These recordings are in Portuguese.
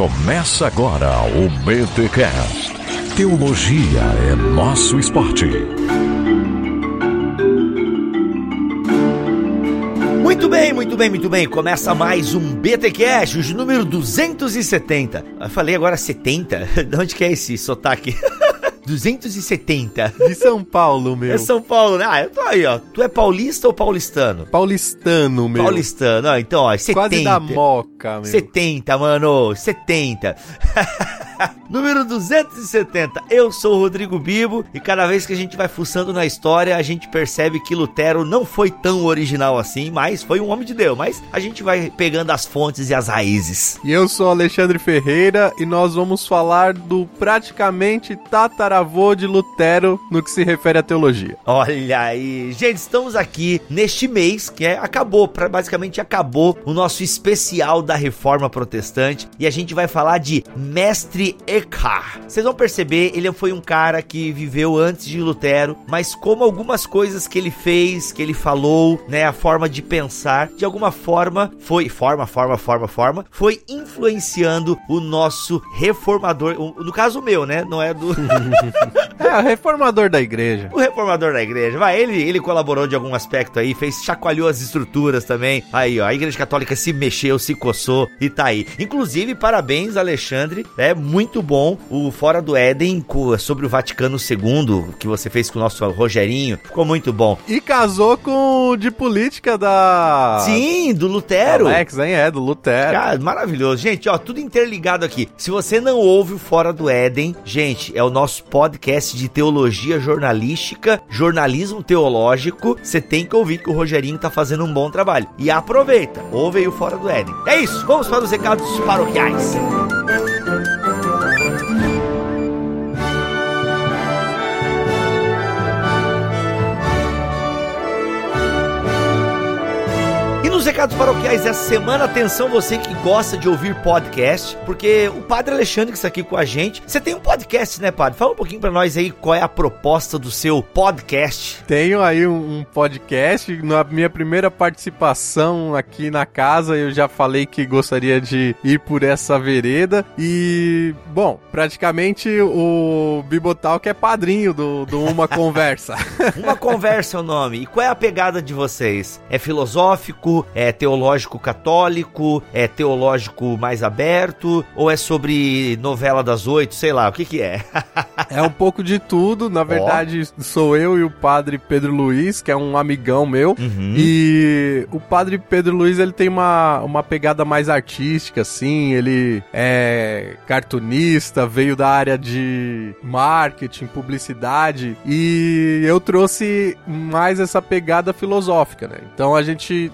Começa agora o BTCast. Teologia é nosso esporte. Muito bem, muito bem, muito bem. Começa mais um BTcast, o número 270. Eu falei agora 70? De onde que é esse sotaque? 270. De São Paulo, meu. É São Paulo, né? Ah, eu tô aí, ó. Tu é paulista ou paulistano? Paulistano, meu. Paulistano, ó, então, ó, 70. Quase da moca, meu. 70, mano, 70. Número 270. Eu sou o Rodrigo Bibo e cada vez que a gente vai fuçando na história, a gente percebe que Lutero não foi tão original assim, mas foi um homem de Deus. Mas a gente vai pegando as fontes e as raízes. E eu sou Alexandre Ferreira e nós vamos falar do praticamente tataravô de Lutero no que se refere à teologia. Olha aí, gente, estamos aqui neste mês que é, acabou, pra, basicamente acabou o nosso especial da Reforma Protestante e a gente vai falar de Mestre Vocês vão perceber, ele foi um cara que viveu antes de Lutero, mas como algumas coisas que ele fez, que ele falou, né, a forma de pensar, de alguma forma foi forma, forma, forma, forma, foi influenciando o nosso reformador, no caso meu, né, não é do É, o reformador da igreja. o reformador da igreja. Vai, ele, ele colaborou de algum aspecto aí, fez, chacoalhou as estruturas também. Aí, ó, a igreja católica se mexeu, se coçou e tá aí. Inclusive, parabéns, Alexandre. É muito bom o Fora do Éden sobre o Vaticano II, que você fez com o nosso Rogerinho. Ficou muito bom. E casou com o de política da. Sim, do Lutero. Alex, hein? É, do Lutero. Cara, maravilhoso. Gente, ó, tudo interligado aqui. Se você não ouve o Fora do Éden, gente, é o nosso podcast de teologia jornalística, jornalismo teológico. Você tem que ouvir que o Rogerinho tá fazendo um bom trabalho. E aproveita, ouve aí o Fora do Éden. É isso, vamos para os recados paroquiais. Nos recados paroquiais essa semana, atenção você que gosta de ouvir podcast, porque o Padre Alexandre que está aqui com a gente, você tem um podcast, né, Padre? Fala um pouquinho pra nós aí qual é a proposta do seu podcast. Tenho aí um, um podcast. Na minha primeira participação aqui na casa, eu já falei que gostaria de ir por essa vereda. E, bom, praticamente o Bibotalk é padrinho do, do Uma Conversa. Uma conversa é o nome. E qual é a pegada de vocês? É filosófico? É teológico católico? É teológico mais aberto? Ou é sobre novela das oito? Sei lá, o que que é? É um pouco de tudo. Na verdade, sou eu e o padre Pedro Luiz, que é um amigão meu. Uhum. E o padre Pedro Luiz, ele tem uma, uma pegada mais artística, assim. Ele é cartunista, veio da área de marketing, publicidade. E eu trouxe mais essa pegada filosófica, né? Então a gente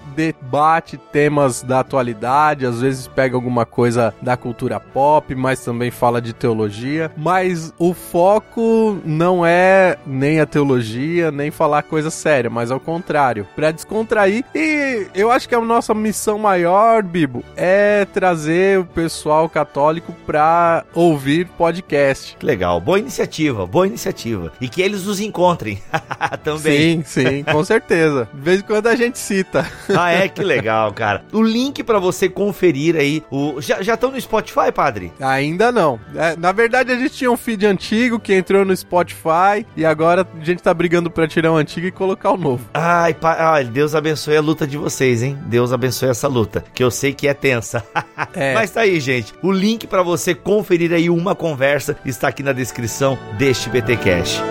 debate temas da atualidade, às vezes pega alguma coisa da cultura pop, mas também fala de teologia. Mas o foco não é nem a teologia, nem falar coisa séria, mas ao contrário, para descontrair. E eu acho que a nossa missão maior, Bibo, é trazer o pessoal católico pra ouvir podcast. Legal, boa iniciativa, boa iniciativa. E que eles nos encontrem também. Sim, sim, com certeza. De vez em quando a gente cita. Ah, é? Que legal, cara. O link pra você conferir aí. O... Já estão no Spotify, padre? Ainda não. É, na verdade, a gente tinha um feed antigo que entrou no Spotify e agora a gente tá brigando pra tirar o antigo e colocar o novo. Ai, pa... Ai, Deus abençoe a luta de vocês, hein? Deus abençoe essa luta, que eu sei que é tensa. É. Mas tá aí, gente. O link pra você conferir aí uma conversa está aqui na descrição deste BT Cash.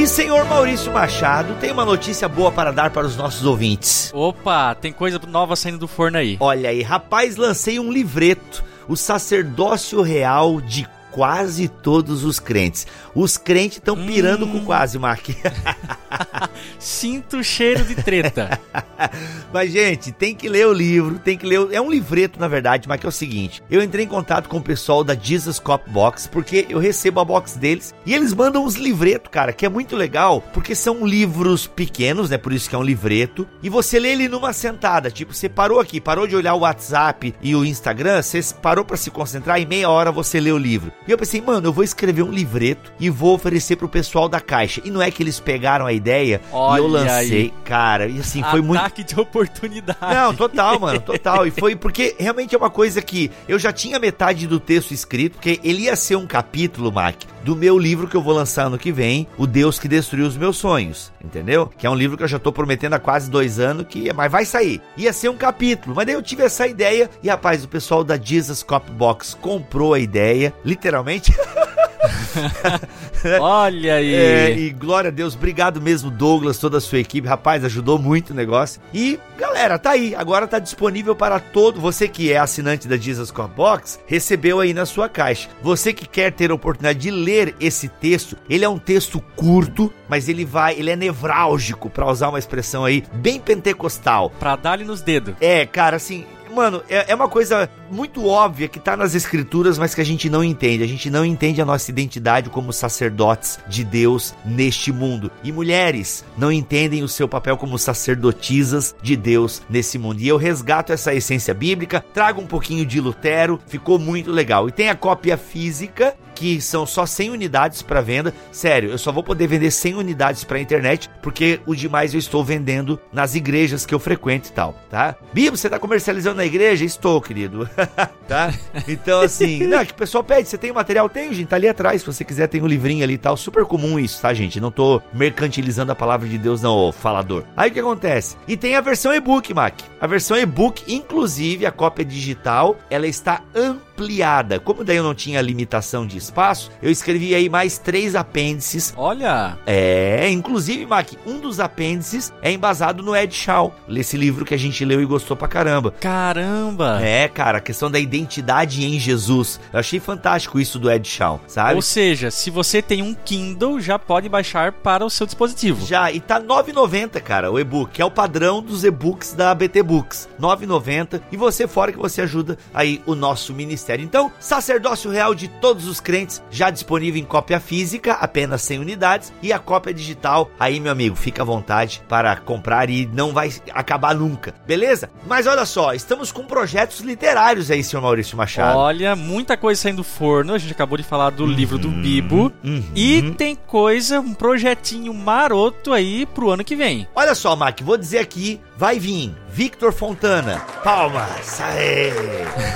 E senhor Maurício Machado, tem uma notícia boa para dar para os nossos ouvintes. Opa, tem coisa nova saindo do forno aí. Olha aí, rapaz, lancei um livreto, O Sacerdócio Real de Quase Todos os Crentes. Os crentes estão pirando com quase, Mark. Sinto o cheiro de treta. Mas, gente, tem que ler o livro, tem que ler. o- É um livreto, na verdade, mas que é o seguinte: eu entrei em contato com o pessoal da Jesus Cop Box, porque eu recebo a box deles e eles mandam uns livretos, cara, que é muito legal, porque são livros pequenos, né? Por isso que é um livreto. E você lê ele numa sentada. Tipo, você parou aqui, parou de olhar o WhatsApp e o Instagram, você parou pra se concentrar, em meia hora você lê o livro. E eu pensei, mano, eu vou escrever um livreto e vou oferecer pro pessoal da caixa. E não é que eles pegaram a ideia. Olha e eu lancei, aí. cara, e assim, foi muito Ataque de oportunidade. não, total, mano, total. E foi porque realmente é uma coisa que eu já tinha metade do texto escrito, porque ele ia ser um capítulo, Mac, do meu livro que eu vou lançar ano que vem, O Deus que Destruiu os Meus Sonhos, entendeu? Que é um livro que eu já tô prometendo há quase dois anos, que mas vai sair. Ia ser um capítulo, mas daí eu tive essa ideia e, rapaz, o pessoal da Jesus Cop Box comprou a ideia, literalmente. Olha aí. É, e glória a Deus, obrigado mesmo, Douglas, toda a sua equipe. Rapaz, ajudou muito o negócio. E, galera, tá aí. Agora tá disponível para todo. Você que é assinante da Jesus Core Box, recebeu aí na sua caixa. Você que quer ter a oportunidade de ler esse texto, ele é um texto curto, mas ele vai, ele é nevrálgico, para usar uma expressão aí bem pentecostal. Pra dar-lhe nos dedos. É, cara, assim, Mano, é, é uma coisa muito óbvia que tá nas escrituras, mas que a gente não entende. A gente não entende a nossa identidade como sacerdotes de Deus neste mundo. E mulheres não entendem o seu papel como sacerdotisas de Deus nesse mundo. E eu resgato essa essência bíblica, trago um pouquinho de Lutero, ficou muito legal. E tem a cópia física que são só 100 unidades para venda. Sério, eu só vou poder vender 100 unidades para internet, porque o demais eu estou vendendo nas igrejas que eu frequento e tal, tá? Bibo, você tá comercializando na igreja? Estou, querido. tá? Então, assim, não, é que o pessoal pede, você tem o material? Tem, gente, tá ali atrás, se você quiser, tem um livrinho ali e tal. Super comum isso, tá, gente? Não tô mercantilizando a palavra de Deus, não, ô falador. Aí o que acontece? E tem a versão e-book, Mac. A versão e-book, inclusive a cópia digital, ela está ampliada. Como daí eu não tinha limitação de espaço, eu escrevi aí mais três apêndices. Olha. É, inclusive, Mac, um dos apêndices é embasado no Ed Shaw, esse livro que a gente leu e gostou pra caramba. Caramba. É, cara, a questão da identidade em Jesus. Eu achei fantástico isso do Ed Shaw, sabe? Ou seja, se você tem um Kindle, já pode baixar para o seu dispositivo. Já, e tá 9,90, cara, o e-book, que é o padrão dos e-books da BT Books. 9,90 e você fora que você ajuda aí o nosso ministério. Então, Sacerdócio Real de todos os crentes, já disponível em cópia física, apenas 100 unidades, e a cópia digital, aí meu amigo, fica à vontade para comprar e não vai acabar nunca, beleza? Mas olha só, estamos com projetos literários aí, senhor Maurício Machado. Olha, muita coisa saindo do forno. A gente acabou de falar do livro do Uhum, Bibo. uhum. E tem coisa, um projetinho maroto aí pro ano que vem. Olha só, Mac, vou dizer aqui, vai vir Victor Fontana, palmas, aê.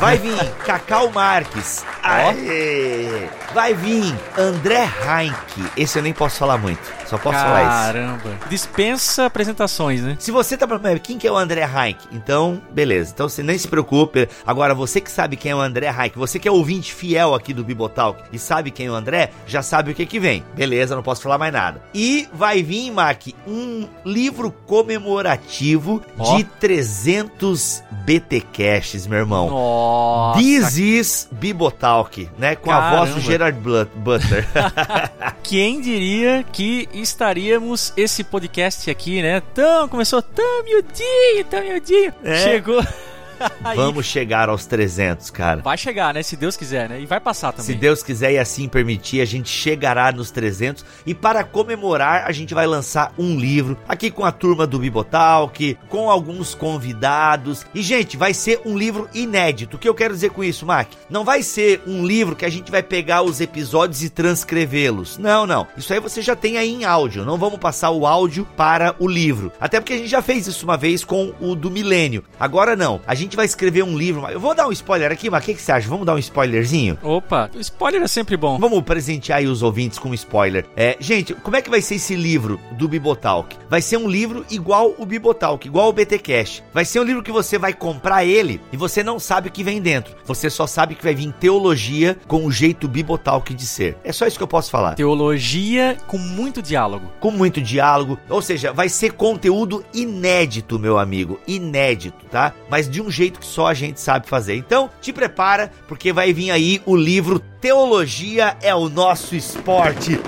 Vai vir Cacau Marques, aê. Vai vir André Heinck, esse eu nem posso falar muito, só posso falar isso. Caramba. Dispensa apresentações, né? Se você tá perguntando quem que é o André Heinck, então, beleza. Então você nem se preocupe. Agora, você que sabe quem é o André Heinck, você que é ouvinte fiel aqui do Bibotalk e sabe quem é o André, já sabe o que que vem. Beleza, não posso falar mais nada. E vai vir, Mac, um livro comemorativo Ó. de 300 BTcasts, meu irmão. Nossa. This is Bibotalk, né? Com a voz do Caramba. Gerard Butler. Quem diria que estaríamos esse podcast aqui, né? Tão, começou tão miudinho, tão miudinho. É. Chegou. Vamos chegar aos 300, cara. Vai chegar, né? Se Deus quiser, né? E vai passar também. Se Deus quiser e assim permitir, a gente chegará nos 300 e para comemorar, a gente vai lançar um livro aqui com a turma do Bibotalk, com alguns convidados. E gente, vai ser um livro inédito. O que eu quero dizer com isso, Mac? Não vai ser um livro que a gente vai pegar os episódios e transcrevê-los. Não, não. Isso aí você já tem aí em áudio. Não vamos passar o áudio para o livro. Até porque a gente já fez isso uma vez com o do Milênio. Agora não. A gente vai escrever um livro. Eu vou dar um spoiler aqui, mas o que, que você acha? Vamos dar um spoilerzinho? Opa, spoiler é sempre bom. Vamos presentear aí os ouvintes com um spoiler. É, gente, como é que vai ser esse livro do Bibotalk? Vai ser um livro igual o Bibotalk, igual o BT Cash. Vai ser um livro que você vai comprar ele e você não sabe o que vem dentro. Você só sabe que vai vir teologia com o jeito Bibotalk de ser. É só isso que eu posso falar. Teologia com muito diálogo. Com muito diálogo, ou seja, vai ser conteúdo inédito, meu amigo, inédito, tá? Mas de um jeito que só a gente sabe fazer. Então, te prepara, porque vai vir aí o livro Teologia é o nosso esporte.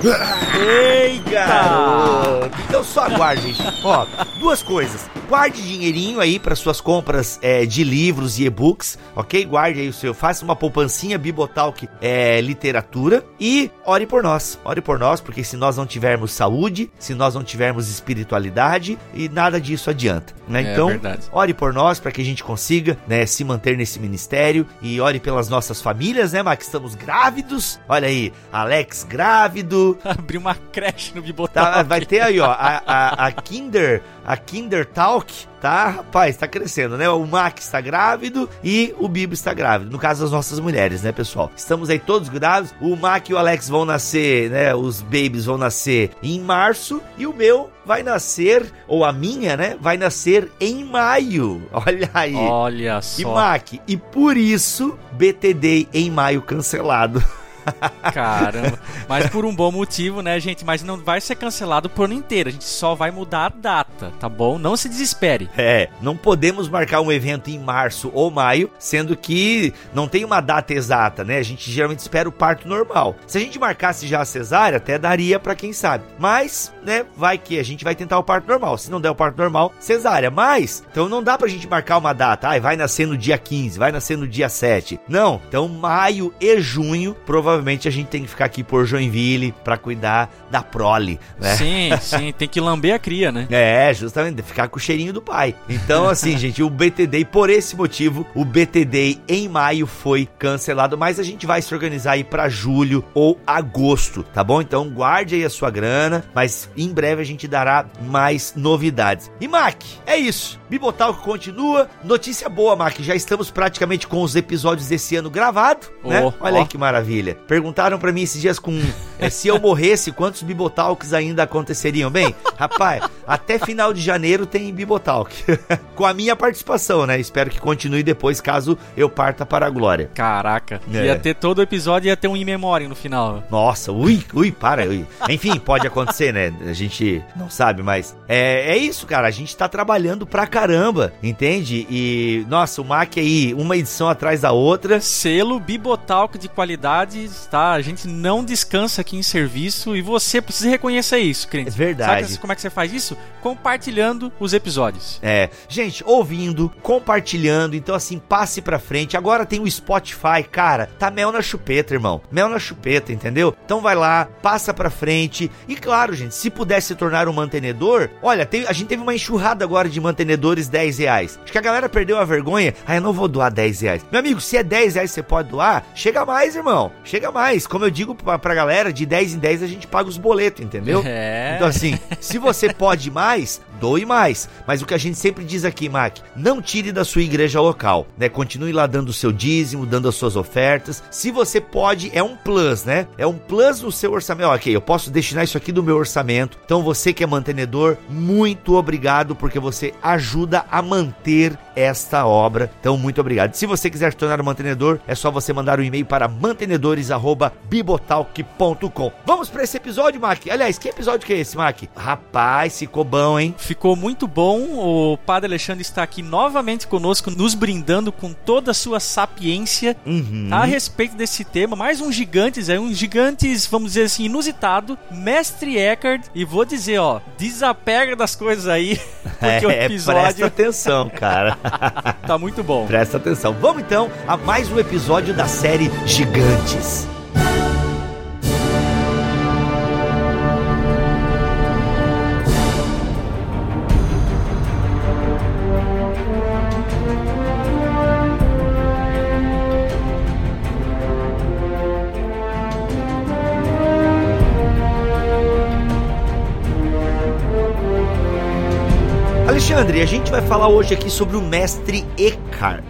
Ei, garoto! Então só aguarde, gente. Ó, duas coisas. Guarde dinheirinho aí para suas compras é, de livros e e-books, ok? Guarde aí o seu, faça uma poupancinha Bibotalk é, literatura e ore por nós. Ore por nós, porque se nós não tivermos saúde, se nós não tivermos espiritualidade, e nada disso adianta, né? É então, verdade. ore por nós para que a gente consiga, né, se manter nesse ministério e ore pelas nossas famílias, né, Max? Estamos grávidos. Olha aí, Alex grávido, Abrir uma creche no Tá, Bibotalk. vai ter aí, ó, a, a, a Kinder, a Kinder Talk, tá? Rapaz, tá crescendo, né? O Max está grávido e o Bibo está grávido. No caso das nossas mulheres, né, pessoal? Estamos aí todos grávidos. O Mac e o Alex vão nascer, né? Os babies vão nascer em março e o meu vai nascer, ou a minha, né? Vai nascer em maio. Olha aí. Olha E só, Mac, e por isso BTD em maio cancelado. caramba. Mas por um bom motivo, né, gente? Mas não vai ser cancelado por ano inteiro. A gente só vai mudar a data, tá bom? Não se desespere. É, não podemos marcar um evento em março ou maio, sendo que não tem uma data exata, né? A gente geralmente espera o parto normal. Se a gente marcasse já a cesárea, até daria pra quem sabe. Mas, né, vai que a gente vai tentar o parto normal. Se não der o parto normal, cesárea. Mas, então não dá pra gente marcar uma data. Ai, vai nascer no dia 15, vai nascer no dia 7. Não, então maio e junho, provavelmente a gente tem que ficar aqui por Joinville pra cuidar da prole, né? Sim, sim, tem que lamber a cria, né? É, justamente, ficar com o cheirinho do pai. Então, assim, gente, o BTD, por esse motivo, o BTD em maio foi cancelado, mas a gente vai se organizar aí pra julho ou agosto, tá bom? Então, guarde aí a sua grana, mas em breve a gente dará mais novidades. E Mac, é isso. Bibotalk continua. Notícia boa, Mac, já estamos praticamente com os episódios desse ano gravados, né? Oh, Olha aí ó. que maravilha. Perguntaram pra mim esses dias com é, se eu morresse, quantos Bibotalks ainda aconteceriam? Bem, rapaz, até final de janeiro tem Bibotalk. com a minha participação, né? Espero que continue depois, caso eu parta para a glória. Caraca, É. ia ter todo o episódio e ia ter um in memória no final. Nossa, ui, ui, para, ui. Enfim, pode acontecer, né? A gente não sabe, mas é, é isso, cara. A gente tá trabalhando pra caramba, entende? E, nossa, o Mac aí, uma edição atrás da outra. Selo Bibotalk de qualidade, tá? A gente não descansa aqui em serviço e você precisa reconhecer isso, crente. É verdade. Sabe como é que você faz isso? Compartilhando os episódios. É, gente, ouvindo, compartilhando, então assim, passe pra frente. Agora tem o Spotify, cara, tá mel na chupeta, irmão. Mel na chupeta, entendeu? Então vai lá, passa pra frente. E claro, gente, se puder se tornar um mantenedor, olha, tem- a gente teve uma enxurrada agora de mantenedores 10 reais. Acho que a galera perdeu a vergonha. Ah, eu não vou doar 10 reais. Meu amigo, se é 10 reais você pode doar, chega mais, irmão. Chega mais. Como eu digo pra, pra galera, de 10 em 10 a gente paga os boletos, entendeu? É. Então, assim, se você pode mais, doe mais. Mas o que a gente sempre diz aqui, Mac, não tire da sua igreja local, né? Continue lá dando o seu dízimo, dando as suas ofertas. Se você pode, é um plus, né? É um plus no seu orçamento. Ok, eu posso destinar isso aqui do meu orçamento. Então, você que é mantenedor, muito obrigado, porque você ajuda a manter esta obra. Então, muito obrigado. Se você quiser se tornar um mantenedor, é só você mandar um e-mail para mantenedores@bibotalk.com. Vamos para esse episódio, Mac. Aliás, que episódio que é esse, Mac? Rapaz, ficou bom, hein? Ficou muito bom. O Padre Alexandre está aqui novamente conosco, nos brindando com toda a sua sapiência Uhum. a respeito desse tema. Mais um gigantes, é um gigantes, vamos dizer assim, inusitado. Mestre Eckhart. E vou dizer, ó, desapega das coisas aí, porque o É, presta episódio atenção, cara. tá muito bom. presta atenção. Vamos então a mais um episódio da série Gigantes. Alexandre, a gente vai falar hoje aqui sobre o mestre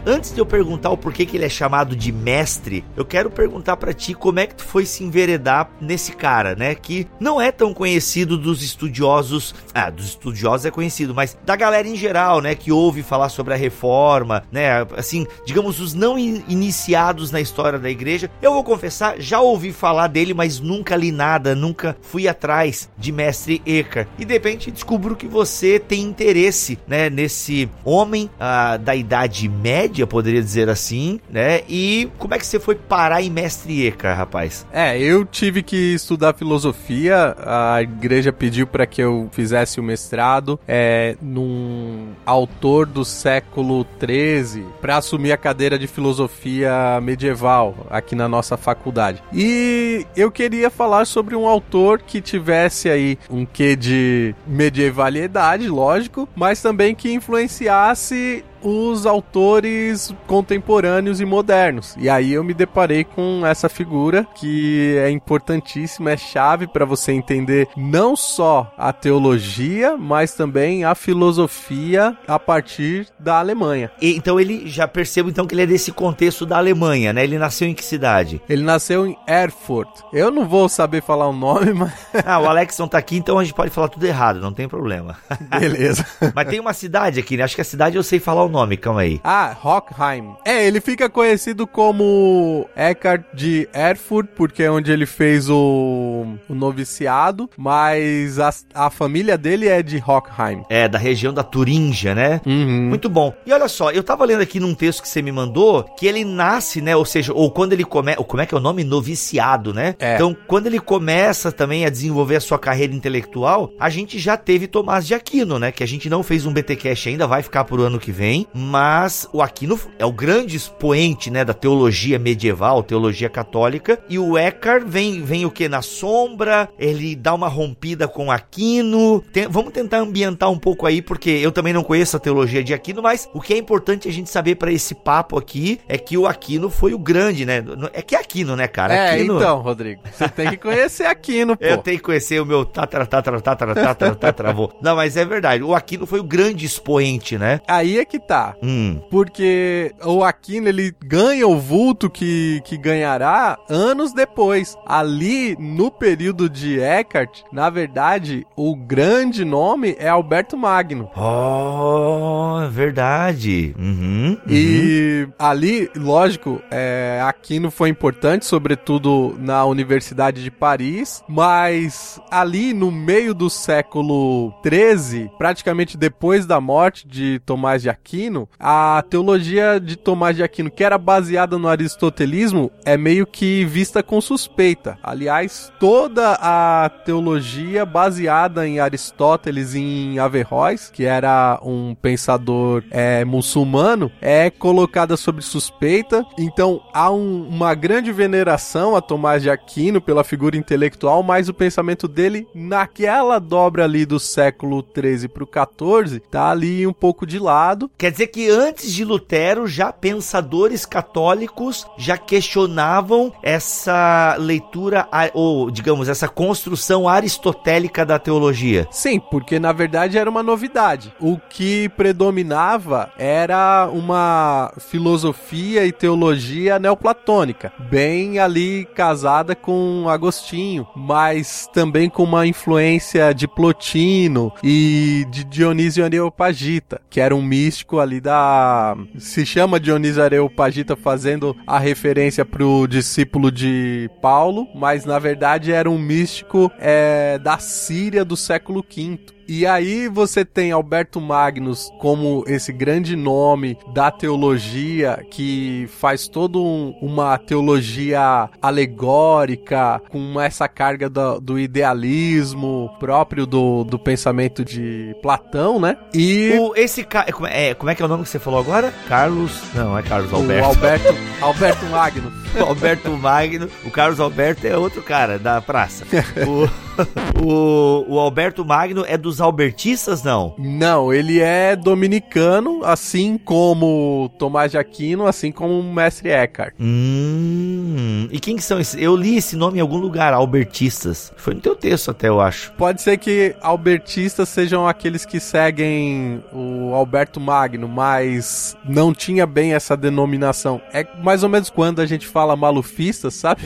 Antes de eu perguntar o porquê que ele é chamado de mestre, eu quero perguntar pra ti como é que tu foi se enveredar nesse cara, né? Que não é tão conhecido dos estudiosos. Ah, dos estudiosos é conhecido, mas da galera em geral, né? Que ouve falar sobre a reforma, né? Assim, digamos, os não in- iniciados na história da igreja. Eu vou confessar, já ouvi falar dele, mas nunca li nada, nunca fui atrás de mestre Eckhart. E de repente descubro que você tem interesse né, nesse homem ah, da idade média, poderia dizer assim, né? E como é que você foi parar em Mestre Eckhart, rapaz? É, eu tive que estudar filosofia, a igreja pediu para que eu fizesse o mestrado é, num autor do século 13 para assumir a cadeira de filosofia medieval aqui na nossa faculdade. E eu queria falar sobre um autor que tivesse aí um quê de medievalidade, lógico, mas também que influenciasse os autores contemporâneos e modernos. E aí eu me deparei com essa figura que é importantíssima, é chave para você entender não só a teologia, mas também a filosofia a partir da Alemanha. E, então ele já percebo então que ele é desse contexto da Alemanha, né? Ele nasceu em que cidade? Ele nasceu em Erfurt. Eu não vou saber falar o nome, mas Ah, o Alex não tá aqui, então a gente pode falar tudo errado, não tem problema. beleza. Mas tem uma cidade aqui, né? Acho que a cidade eu sei falar o nome, calma aí. Ah, Hockheim. É, ele fica conhecido como Eckhart de Erfurt, porque é onde ele fez o, o noviciado, mas a, a família dele é de Hockheim. É, da região da Turíngia, né? Uhum. Muito bom. E olha só, eu tava lendo aqui num texto que você me mandou que ele nasce, né? Ou seja, ou quando ele começa. Como é que é o nome? Noviciado, né? É. Então, quando ele começa também a desenvolver a sua carreira intelectual, a gente já teve Tomás de Aquino, né? Que a gente não fez um BTcast ainda, vai ficar pro ano que vem. Mas o Aquino é o grande expoente, né? Da teologia medieval, teologia católica. E o Eckhart vem, vem o que? Na sombra, ele dá uma rompida com Aquino. Tem- vamos tentar ambientar um pouco aí, porque eu também não conheço a teologia de Aquino, mas o que é importante a gente saber para esse papo aqui é que o Aquino foi o grande, né? É que é Aquino, né, cara? É, Aquino, então, Rodrigo, você tem que conhecer Aquino, pô. Eu tenho que conhecer o meu tatara, tatara, tatara, tatara, tataravô. Não, mas é verdade. O Aquino foi o grande expoente, né? Aí é que Hum. Porque o Aquino ele ganha o vulto que, que ganhará anos depois. Ali, no período de Eckhart, na verdade, o grande nome é Alberto Magno. Oh, é verdade. Uhum, uhum. E ali, lógico, é, Aquino foi importante, sobretudo na Universidade de Paris, mas ali no meio do século XIII, praticamente depois da morte de Tomás de Aquino, a teologia de Tomás de Aquino, que era baseada no aristotelismo, é meio que vista com suspeita. Aliás, toda a teologia baseada em Aristóteles e em Averroes, que era um pensador é, muçulmano, é colocada sob suspeita. Então há um- uma grande veneração a Tomás de Aquino pela figura intelectual, mas o pensamento dele naquela dobra ali do século 13 para o 14 tá ali um pouco de lado. Quer dizer que antes de Lutero, já pensadores católicos já questionavam essa leitura, ou digamos, essa construção aristotélica da teologia. Sim, porque na verdade era uma novidade. O que predominava era uma filosofia e teologia neoplatônica, bem ali casada com Agostinho, mas também com uma influência de Plotino e de Dionísio Areopagita, que era um místico ali da se chama Dionísio Areopagita fazendo a referência pro discípulo de Paulo, mas na verdade era um místico é, da Síria do século V. E aí você tem Alberto Magnus como esse grande nome da teologia que faz toda um- uma teologia alegórica com essa carga do, do idealismo próprio do, do pensamento de Platão, né? E O, esse cara. Como é, como é que é o nome que você falou agora? Carlos. Não, é Carlos o Alberto. Alberto, Alberto Magnus. O Alberto Magno. O Carlos Alberto é outro cara da praça. O, o, o Alberto Magno é dos albertistas, não? Não, ele é dominicano, assim como Tomás de Aquino, assim como o mestre Eckhart. Hum. E quem que são esses? Eu li esse nome em algum lugar, albertistas. Foi no teu texto até, eu acho. Pode ser que albertistas sejam aqueles que seguem o Alberto Magno, mas não tinha bem essa denominação. É mais ou menos quando a gente fala malufista, sabe?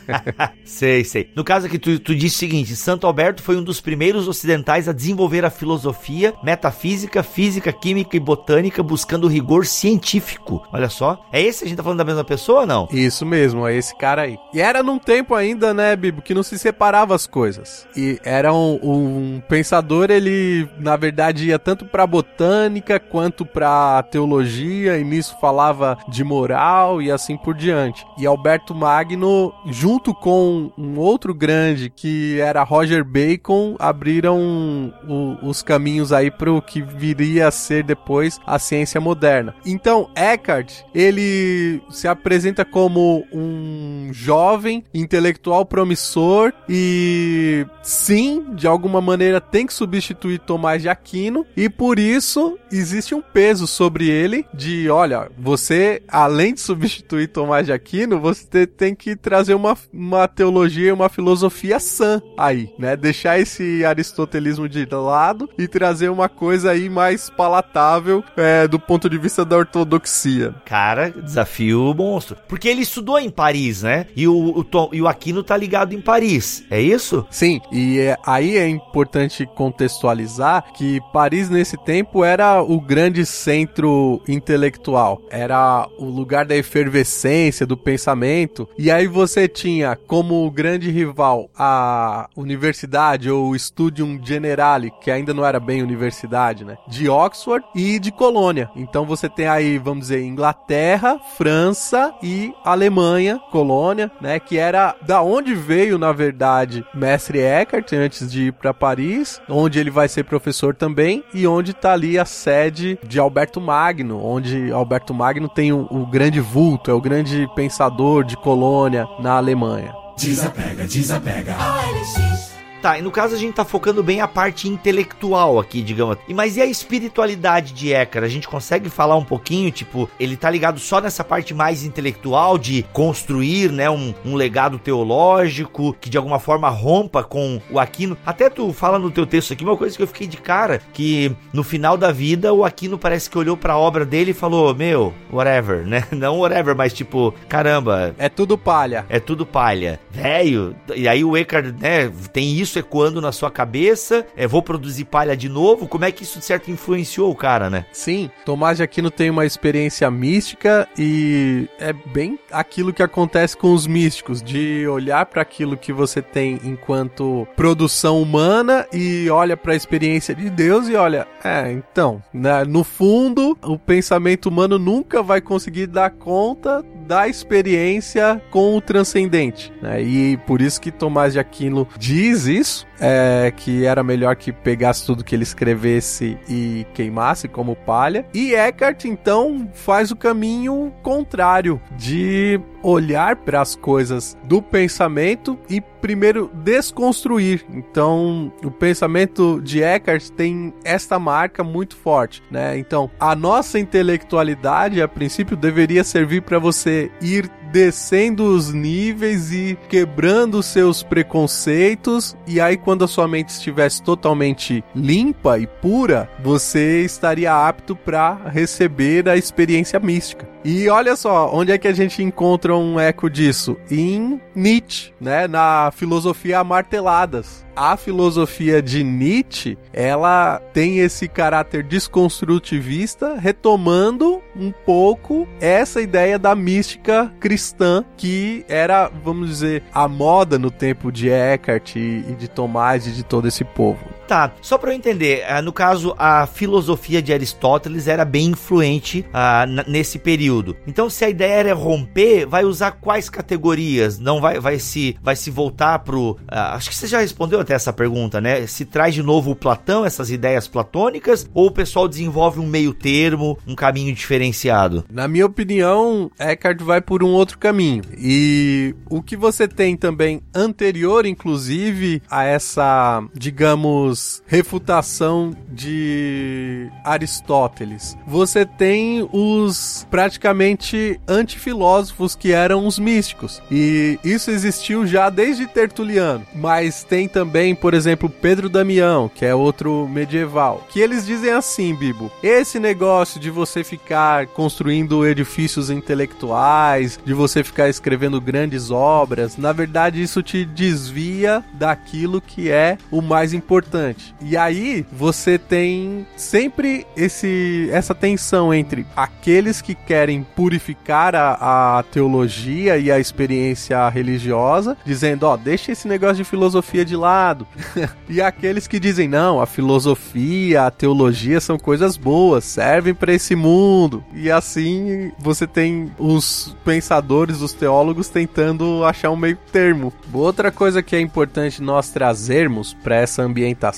sei, sei. No caso aqui, tu, tu disse o seguinte, seguinte: Santo Alberto foi um dos primeiros ocidentais a desenvolver a filosofia, metafísica, física, química e botânica buscando rigor científico. Olha só. É esse a gente tá falando da mesma pessoa ou não? Isso mesmo, é esse cara aí. E era num tempo ainda, né, Bibo, que não se separava as coisas. E era um, um pensador, ele na verdade ia tanto pra botânica quanto pra teologia, e nisso falava de moral e assim por diante. E Alberto Magno, junto com um outro grande que era Roger Bacon, abriram o, os caminhos aí para o que viria a ser depois a ciência moderna. Então, Eckhart, ele se apresenta como um jovem intelectual promissor e sim, de alguma maneira tem que substituir Tomás de Aquino e por isso existe um peso sobre ele de, olha, você além de substituir Tomás de Aquino, você tem que trazer uma, uma teologia, uma filosofia sã aí, né? Deixar esse aristotelismo de lado e trazer uma coisa aí mais palatável é, do ponto de vista da ortodoxia. Cara, desafio monstro. Porque ele estudou em Paris, né? E o, o, Tom, e o Aquino tá ligado em Paris, é isso? Sim, e é, aí é importante contextualizar que Paris nesse tempo era o grande centro intelectual, era o lugar da efervescência do pensamento, e aí você tinha como grande rival a universidade ou o Studium Generale, que ainda não era bem universidade, né? De Oxford e de Colônia. Então você tem aí, vamos dizer, Inglaterra, França e Alemanha, colônia, né? Que era da onde veio, na verdade, Mestre Eckhart antes de ir para Paris, onde ele vai ser professor também e onde tá ali a sede de Alberto Magno, onde Alberto Magno tem o, o grande vulto, é o grande pensador de colônia na Alemanha. Desapega, desapega. OLX. Tá, e no caso a gente tá focando bem a parte intelectual aqui, digamos. E mas e a espiritualidade de Eckhart? A gente consegue falar um pouquinho, tipo, ele tá ligado só nessa parte mais intelectual de construir, né, um, um legado teológico que de alguma forma rompa com o Aquino. Até tu fala no teu texto aqui uma coisa que eu fiquei de cara, que no final da vida o Aquino parece que olhou para a obra dele e falou: "Meu, whatever", né? Não whatever, mas tipo, caramba, é tudo palha. É tudo palha. Velho. E aí o Eckhart, né, tem isso isso ecoando na sua cabeça? É, vou produzir palha de novo? Como é que isso de certo influenciou o cara, né? Sim, Tomás de Aquino tem uma experiência mística e é bem aquilo que acontece com os místicos, de olhar para aquilo que você tem enquanto produção humana e olha para a experiência de Deus e olha, é, então, né, no fundo, o pensamento humano nunca vai conseguir dar conta da experiência com o transcendente, né? E por isso que Tomás de Aquino diz isso isso, é, que era melhor que pegasse tudo que ele escrevesse e queimasse como palha. E Eckhart então faz o caminho contrário de olhar para as coisas do pensamento e primeiro desconstruir. Então, o pensamento de Eckhart tem esta marca muito forte, né? Então, a nossa intelectualidade a princípio deveria servir para você ir descendo os níveis e quebrando seus preconceitos. E aí, quando a sua mente estivesse totalmente limpa e pura, você estaria apto para receber a experiência mística. E olha só, onde é que a gente encontra um eco disso? Em Nietzsche, né? Na filosofia marteladas a filosofia de Nietzsche, ela tem esse caráter desconstrutivista, retomando um pouco essa ideia da mística cristã que era, vamos dizer, a moda no tempo de Eckhart e de Tomás e de todo esse povo. Tá, só para eu entender, ah, no caso a filosofia de Aristóteles era bem influente uh, nesse período. Então, se a ideia era romper, vai usar quais categorias? Não vai, vai se, vai se voltar pro? Uh, acho que você já respondeu até essa pergunta, né? Se traz de novo o Platão, essas ideias platônicas, ou o pessoal desenvolve um meio termo, um caminho diferenciado? Na minha opinião, Eckhart vai por um outro caminho. E o que você tem também anterior, inclusive, a essa, digamos refutação de Aristóteles. Você tem os praticamente antifilósofos que eram os místicos. E isso existiu já desde Tertuliano. Mas tem também, por exemplo, Pedro Damião, que é outro medieval, que eles dizem assim, Bibo: esse negócio de você ficar construindo edifícios intelectuais, de você ficar escrevendo grandes obras, na verdade isso te desvia daquilo que é o mais importante. E aí você tem sempre esse essa tensão entre aqueles que querem purificar a, a teologia e a experiência religiosa, dizendo, ó, oh, deixa esse negócio de filosofia de lado. e aqueles que dizem, não, a filosofia, a teologia são coisas boas, servem para esse mundo. E assim você tem os pensadores, os teólogos tentando achar um meio termo. Outra coisa que é importante nós trazermos para essa ambientação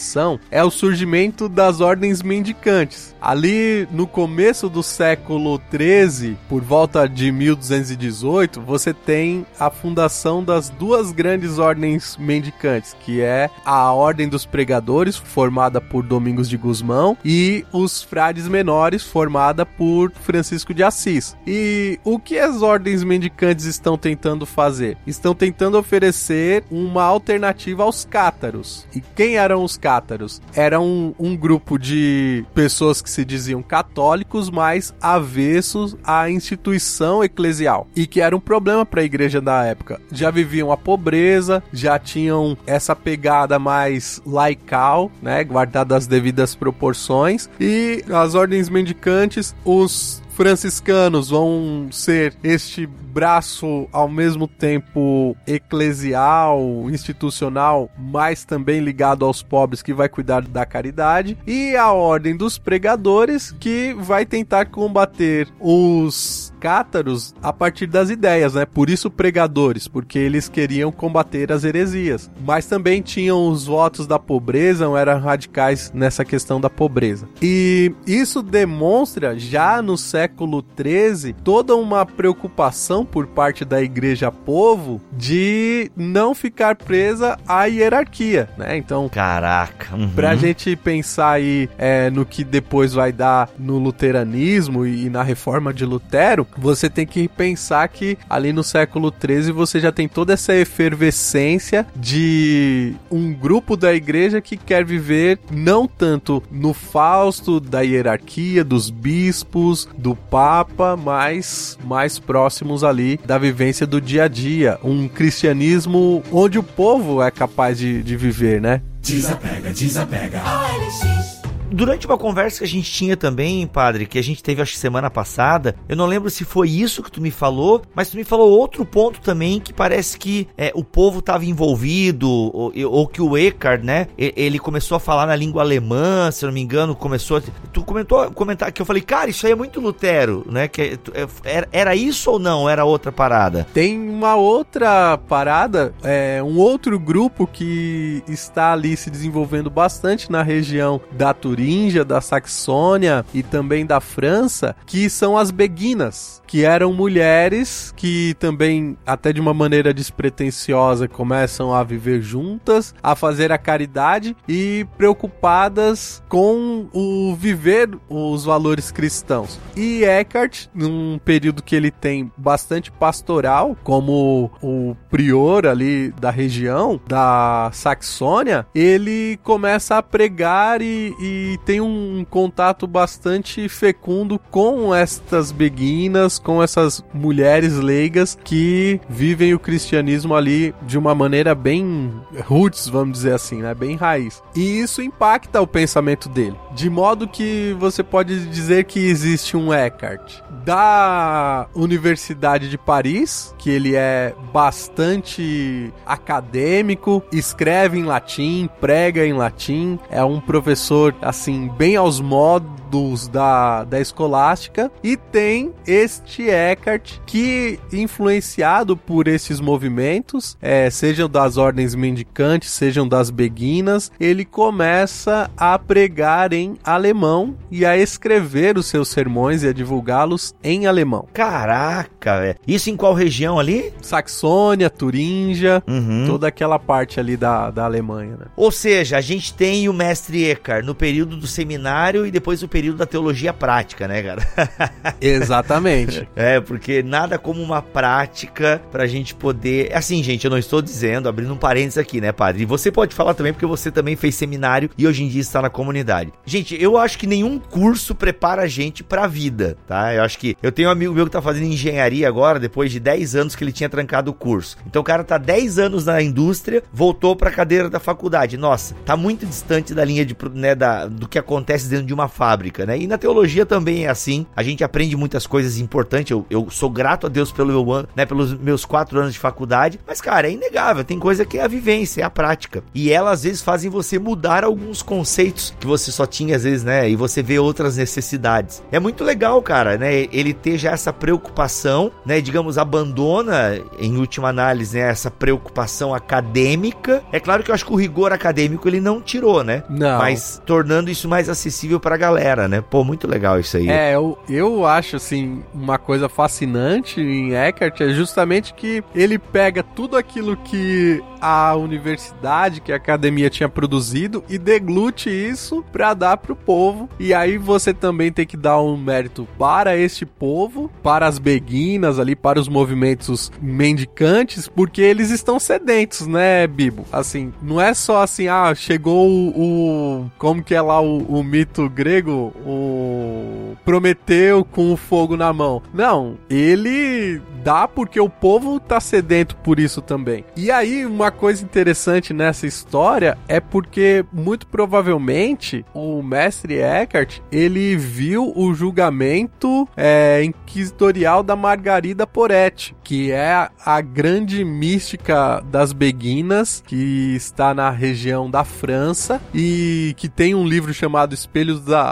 é o surgimento das ordens mendicantes. Ali no começo do século 13, por volta de 1218, você tem a fundação das duas grandes ordens mendicantes, que é a Ordem dos Pregadores, formada por Domingos de Gusmão, e os Frades Menores, formada por Francisco de Assis. E o que as ordens mendicantes estão tentando fazer? Estão tentando oferecer uma alternativa aos cátaros. E quem eram os cátaros? Eram um, um grupo de pessoas que se diziam católicos, mas avessos à instituição eclesial e que era um problema para a igreja da época. Já viviam a pobreza, já tinham essa pegada mais laical, né, guardada as devidas proporções e as ordens mendicantes, os franciscanos vão ser este braço ao mesmo tempo eclesial, institucional, mas também ligado aos pobres que vai cuidar da caridade, e a ordem dos pregadores que vai tentar combater os cátaros a partir das ideias, né? Por isso pregadores, porque eles queriam combater as heresias. Mas também tinham os votos da pobreza, eram radicais nessa questão da pobreza. E isso demonstra já no século 13 toda uma preocupação por parte da igreja povo de não ficar presa à hierarquia, né? Então, caraca, uhum. pra gente pensar aí é, no que depois vai dar no luteranismo e na reforma de Lutero, você tem que pensar que ali no século 13 você já tem toda essa efervescência de um grupo da igreja que quer viver não tanto no fausto da hierarquia, dos bispos, do papa, mas mais próximos ali da vivência do dia a dia. Um cristianismo onde o povo é capaz de, de viver, né? Desapega, desapega. OLX. Durante uma conversa que a gente tinha também, padre, que a gente teve acho que semana passada, eu não lembro se foi isso que tu me falou, mas tu me falou outro ponto também que parece que é, o povo estava envolvido, ou, ou, que o Eckhart, né, ele começou a falar na língua alemã, se eu não me engano, começou. A, tu comentou comentar que eu falei, cara, isso aí é muito Lutero, né? Que é, é, era, era isso ou não? Era outra parada? Tem uma outra parada, é, um outro grupo que está ali se desenvolvendo bastante na região da Turquia Turingia, da Saxônia e também da França, que são as beguinas, que eram mulheres que também, até de uma maneira despretensiosa, começam a viver juntas, a fazer a caridade e preocupadas com o viver os valores cristãos. E Eckhart, num período que ele tem bastante pastoral, como o prior ali da região, da Saxônia, ele começa a pregar e, e tem um contato bastante fecundo com estas beguinas, com essas mulheres leigas que vivem o cristianismo ali de uma maneira bem roots, vamos dizer assim, né? Bem raiz. E isso impacta o pensamento dele. De modo que você pode dizer que existe um Eckhart da Universidade de Paris, que ele é bastante acadêmico, escreve em latim, prega em latim, é um professor assim bem aos modos dos da, da escolástica, e tem este Eckhart que, influenciado por esses movimentos, é, sejam das ordens mendicantes, sejam das beguinas, ele começa a pregar em alemão e a escrever os seus sermões e a divulgá-los em alemão. Caraca, velho. Isso em qual região ali? Saxônia, Turingia, Uhum. toda aquela parte ali da, da Alemanha, né? Ou seja, a gente tem o mestre Eckhart no período do seminário e depois o período da teologia prática, né, cara? Exatamente. É, porque nada como uma prática pra gente poder. Assim, gente, eu não estou dizendo, abrindo um parênteses aqui, né, padre? E você pode falar também, porque você também fez seminário e hoje em dia está na comunidade. Gente, eu acho que nenhum curso prepara a gente pra vida, tá? Eu acho que. Eu tenho um amigo meu que tá fazendo engenharia agora, depois de 10 anos que ele tinha trancado o curso. Então o cara tá 10 anos na indústria, voltou pra cadeira da faculdade. Nossa, tá muito distante da linha de, né, da, do que acontece dentro de uma fábrica, né? E na teologia também é assim. A gente aprende muitas coisas importantes. Eu, eu sou grato a Deus pelo meu ano, né, pelos meus quatro anos de faculdade. Mas, cara, é inegável. Tem coisa que é a vivência, é a prática. E elas, às vezes, fazem você mudar alguns conceitos que você só tinha, às vezes, né? E você vê outras necessidades. É muito legal, cara, né? Ele ter já essa preocupação, né? Digamos, abandona, em última análise, né? Essa preocupação acadêmica. É claro que eu acho que o rigor acadêmico ele não tirou, né? Não. Mas tornando isso mais acessível pra galera, né? Pô, muito legal isso aí. É, eu, eu acho, assim, uma coisa fascinante em Eckhart é justamente que ele pega tudo aquilo que a universidade, que a academia tinha produzido e deglute isso pra dar pro povo. E aí você também tem que dar um mérito para este povo, para as beguinas ali, para os movimentos mendicantes, porque eles estão sedentos, né, Bibo? Assim, não é só assim, ah, chegou o. o- como que é lá o, o mito grego? O Prometeu com o fogo na mão. Não, ele dá porque o povo tá sedento por isso também. E aí, uma coisa interessante nessa história é porque, muito provavelmente, o mestre Eckhart, ele viu o julgamento é, inquisitorial da Margarida Poretti, que é a, grande mística das beguinas, que está na região da França e que tem um livro chamado Espelhos da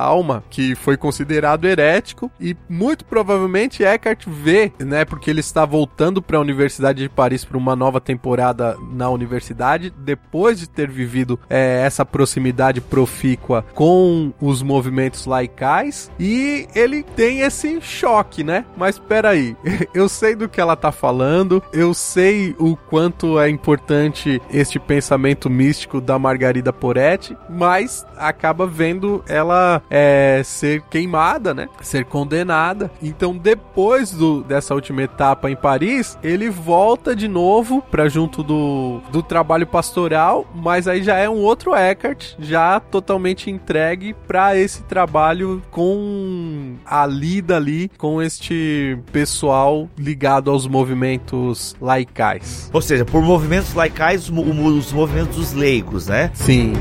Que foi considerado herético e muito provavelmente Eckhart vê, né, porque ele está voltando para a Universidade de Paris para uma nova temporada na universidade depois de ter vivido é, essa proximidade profícua com os movimentos laicais e ele tem esse choque, né? Mas espera aí, eu sei do que ela tá falando, eu sei o quanto é importante este pensamento místico da Margarida Poretti, mas acaba vendo ela é, ser queimada, né? Ser condenada. Então, depois do, dessa última etapa em Paris, ele volta de novo para junto do, do trabalho pastoral, mas aí já é um outro Eckhart, já totalmente entregue para esse trabalho com a lida ali com este pessoal ligado aos movimentos laicais. Ou seja, por movimentos laicais, os movimentos dos leigos, né? Sim.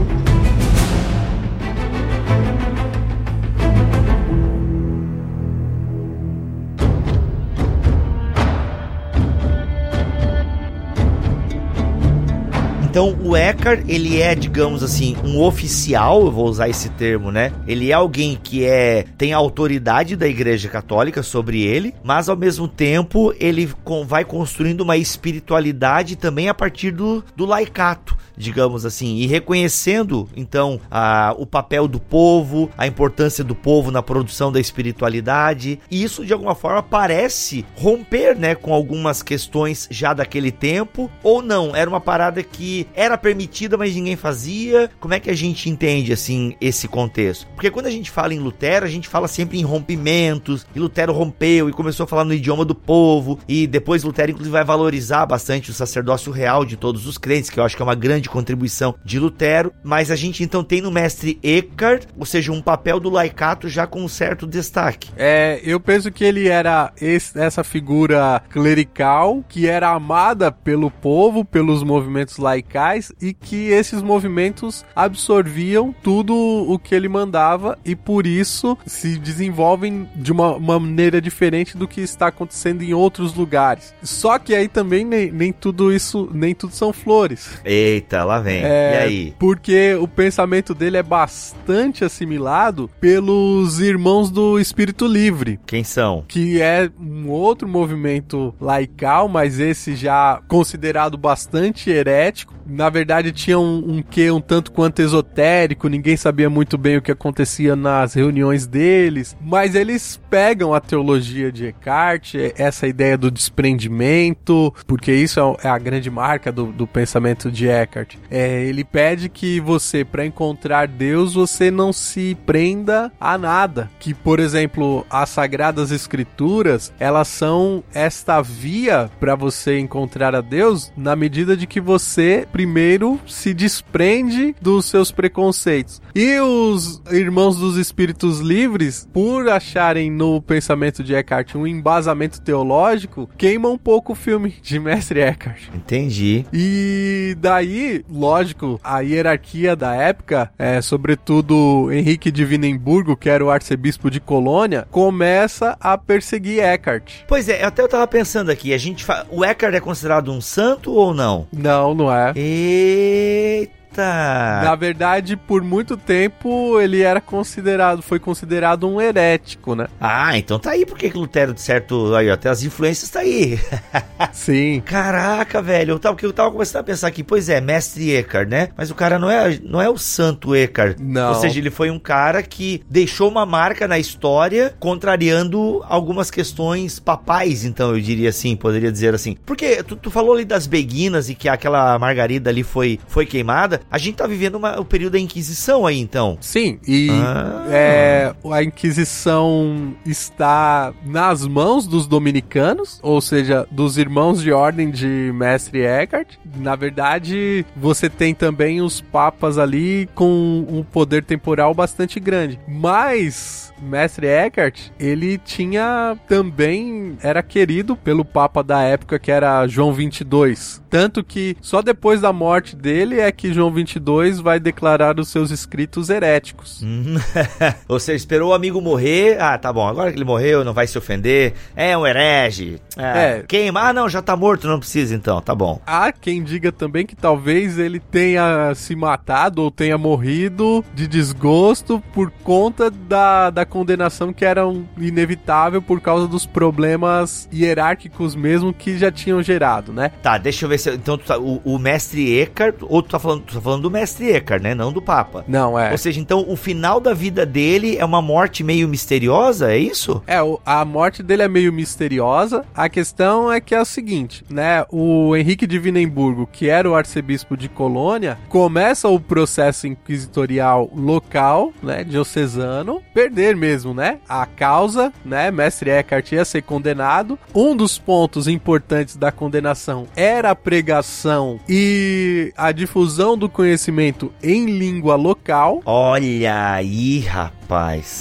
Então o Eckhart, ele é, digamos assim, um oficial, eu vou usar esse termo, né? Ele é alguém que é tem a autoridade da Igreja Católica sobre ele, mas ao mesmo tempo ele vai construindo uma espiritualidade também a partir do, do laicato, digamos assim, e reconhecendo então a, o papel do povo, a importância do povo na produção da espiritualidade. E isso de alguma forma parece romper, né, com algumas questões já daquele tempo, ou não? Era uma parada que era permitida, mas ninguém fazia. Como é que a gente entende assim esse contexto? Porque quando a gente fala em Lutero, a gente fala sempre em rompimentos, e Lutero rompeu e começou a falar no idioma do povo, e depois Lutero inclusive vai valorizar bastante o sacerdócio real de todos os crentes, que eu acho que é uma grande contribuição de Lutero, mas a gente então tem no mestre Eckhart, ou seja, um papel do laicato já com um certo destaque. É, eu penso que ele era esse- essa figura clerical que era amada pelo povo, pelos movimentos laicais e que esses movimentos absorviam tudo o que ele mandava e por isso se desenvolvem de uma, uma maneira diferente do que está acontecendo em outros lugares. Só que aí também nem, nem tudo isso, nem tudo são flores. Eita, Eita, lá vem. É, e aí? Porque o pensamento dele é bastante assimilado pelos irmãos do Espírito Livre. Quem são? Que é um outro movimento laical, mas esse já considerado bastante herético. Na verdade, tinha um, um quê um tanto quanto esotérico, ninguém sabia muito bem o que acontecia nas reuniões deles, mas eles pegam a teologia de Eckhart, essa ideia do desprendimento, porque isso é a grande marca do, do pensamento de Eckhart. É, ele pede que você, para encontrar Deus, você não se prenda a nada. Que, por exemplo, as Sagradas Escrituras, elas são esta via para você encontrar a Deus na medida de que você primeiro se desprende dos seus preconceitos. E os irmãos dos espíritos livres, por acharem no pensamento de Eckhart um embasamento teológico, queimam um pouco o filme de Mestre Eckhart. Entendi. E daí, lógico, a hierarquia da época, é, sobretudo Henrique de Vinenburgo, que era o arcebispo de Colônia, começa a perseguir Eckhart. Pois é, até eu tava pensando aqui, a gente fa... o Eckhart é considerado um santo ou não? Não, não é. Eita! Na verdade, por muito tempo ele era considerado, foi considerado um herético, né? Ah, então tá aí porque que Lutero, de certo, aí até as influências tá aí. Sim. Caraca, velho, eu tava, eu tava começando a pensar aqui, pois é, mestre Eckhart, né? Mas o cara não é, não é o santo Eckhart. Não. Ou seja, ele foi um cara que deixou uma marca na história, contrariando algumas questões papais, então eu diria assim, poderia dizer assim. Porque tu, tu falou ali das beguinas e que aquela margarida ali foi, foi queimada. A gente tá vivendo uma, o período da Inquisição aí, então. Sim, e Ah. é, a Inquisição está nas mãos dos dominicanos, ou seja, dos irmãos de ordem de Mestre Eckhart. Na verdade, você tem também os papas ali com um poder temporal bastante grande. Mas Mestre Eckhart, ele tinha também era querido pelo papa da época que era João 22. Tanto que só depois da morte dele é que João 22 vai declarar os seus escritos heréticos. Hum. Ou seja, esperou o amigo morrer. Ah, tá bom, agora que ele morreu, não vai se ofender. É um herege. Ah, É. Queima. Ah, não, já tá morto, não precisa então, tá bom. Há quem diga também que talvez ele tenha se matado ou tenha morrido de desgosto por conta da, da condenação que era um inevitável por causa dos problemas hierárquicos mesmo que já tinham gerado, né? Tá, deixa eu ver se. Então, tá- o, o mestre Eckhart, ou tu tá, falando, tu tá falando do mestre Eckhart, né? Não do Papa. Não, é. Ou seja, então o final da vida dele é uma morte meio misteriosa, é isso? É, a morte dele é meio misteriosa. A questão é que é o seguinte, né? O Henrique de Vinenburgo, que era o arcebispo de Colônia, começa o processo inquisitorial local, né, diocesano, perder mesmo, né? A causa, né? Mestre Eckhart ia ser condenado. Um dos pontos importantes da condenação era a pregação e a difusão do conhecimento em língua local. Olha aí, rapaz.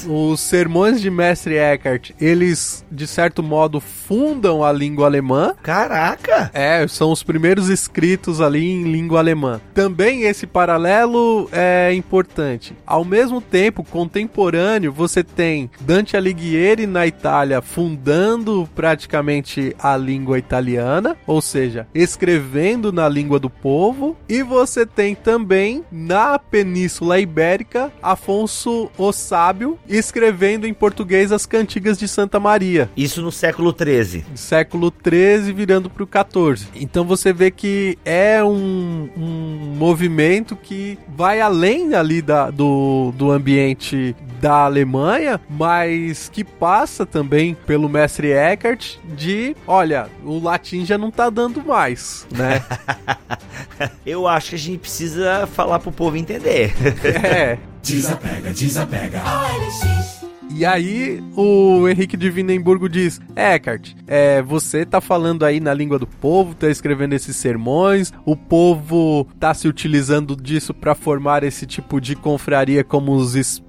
Os sermões de Mestre Eckhart, eles, de certo modo, fundam a língua alemã. Caraca! É, são os primeiros escritos ali em língua alemã. Também esse paralelo é importante. Ao mesmo tempo, contemporâneo, você tem Dante Alighieri na Itália fundando praticamente a língua italiana, ou seja, escrevendo na língua do povo, e você tem também na Península Ibérica Afonso o Sábio escrevendo em português as cantigas de Santa Maria Isso no século XIII. século 13 virando para o 14. Então você vê que é um, um movimento que vai além ali da, do, do ambiente da Alemanha, mas que passa também pelo mestre Eckhart de, olha, o latim já não tá dando mais, né? Eu acho que a gente precisa falar pro povo entender. é. Desapega, desapega. E aí o Henrique de Vindenburgo diz: Eckhart, é, você tá falando aí na língua do povo, tá escrevendo esses sermões, o povo tá se utilizando disso para formar esse tipo de confraria como os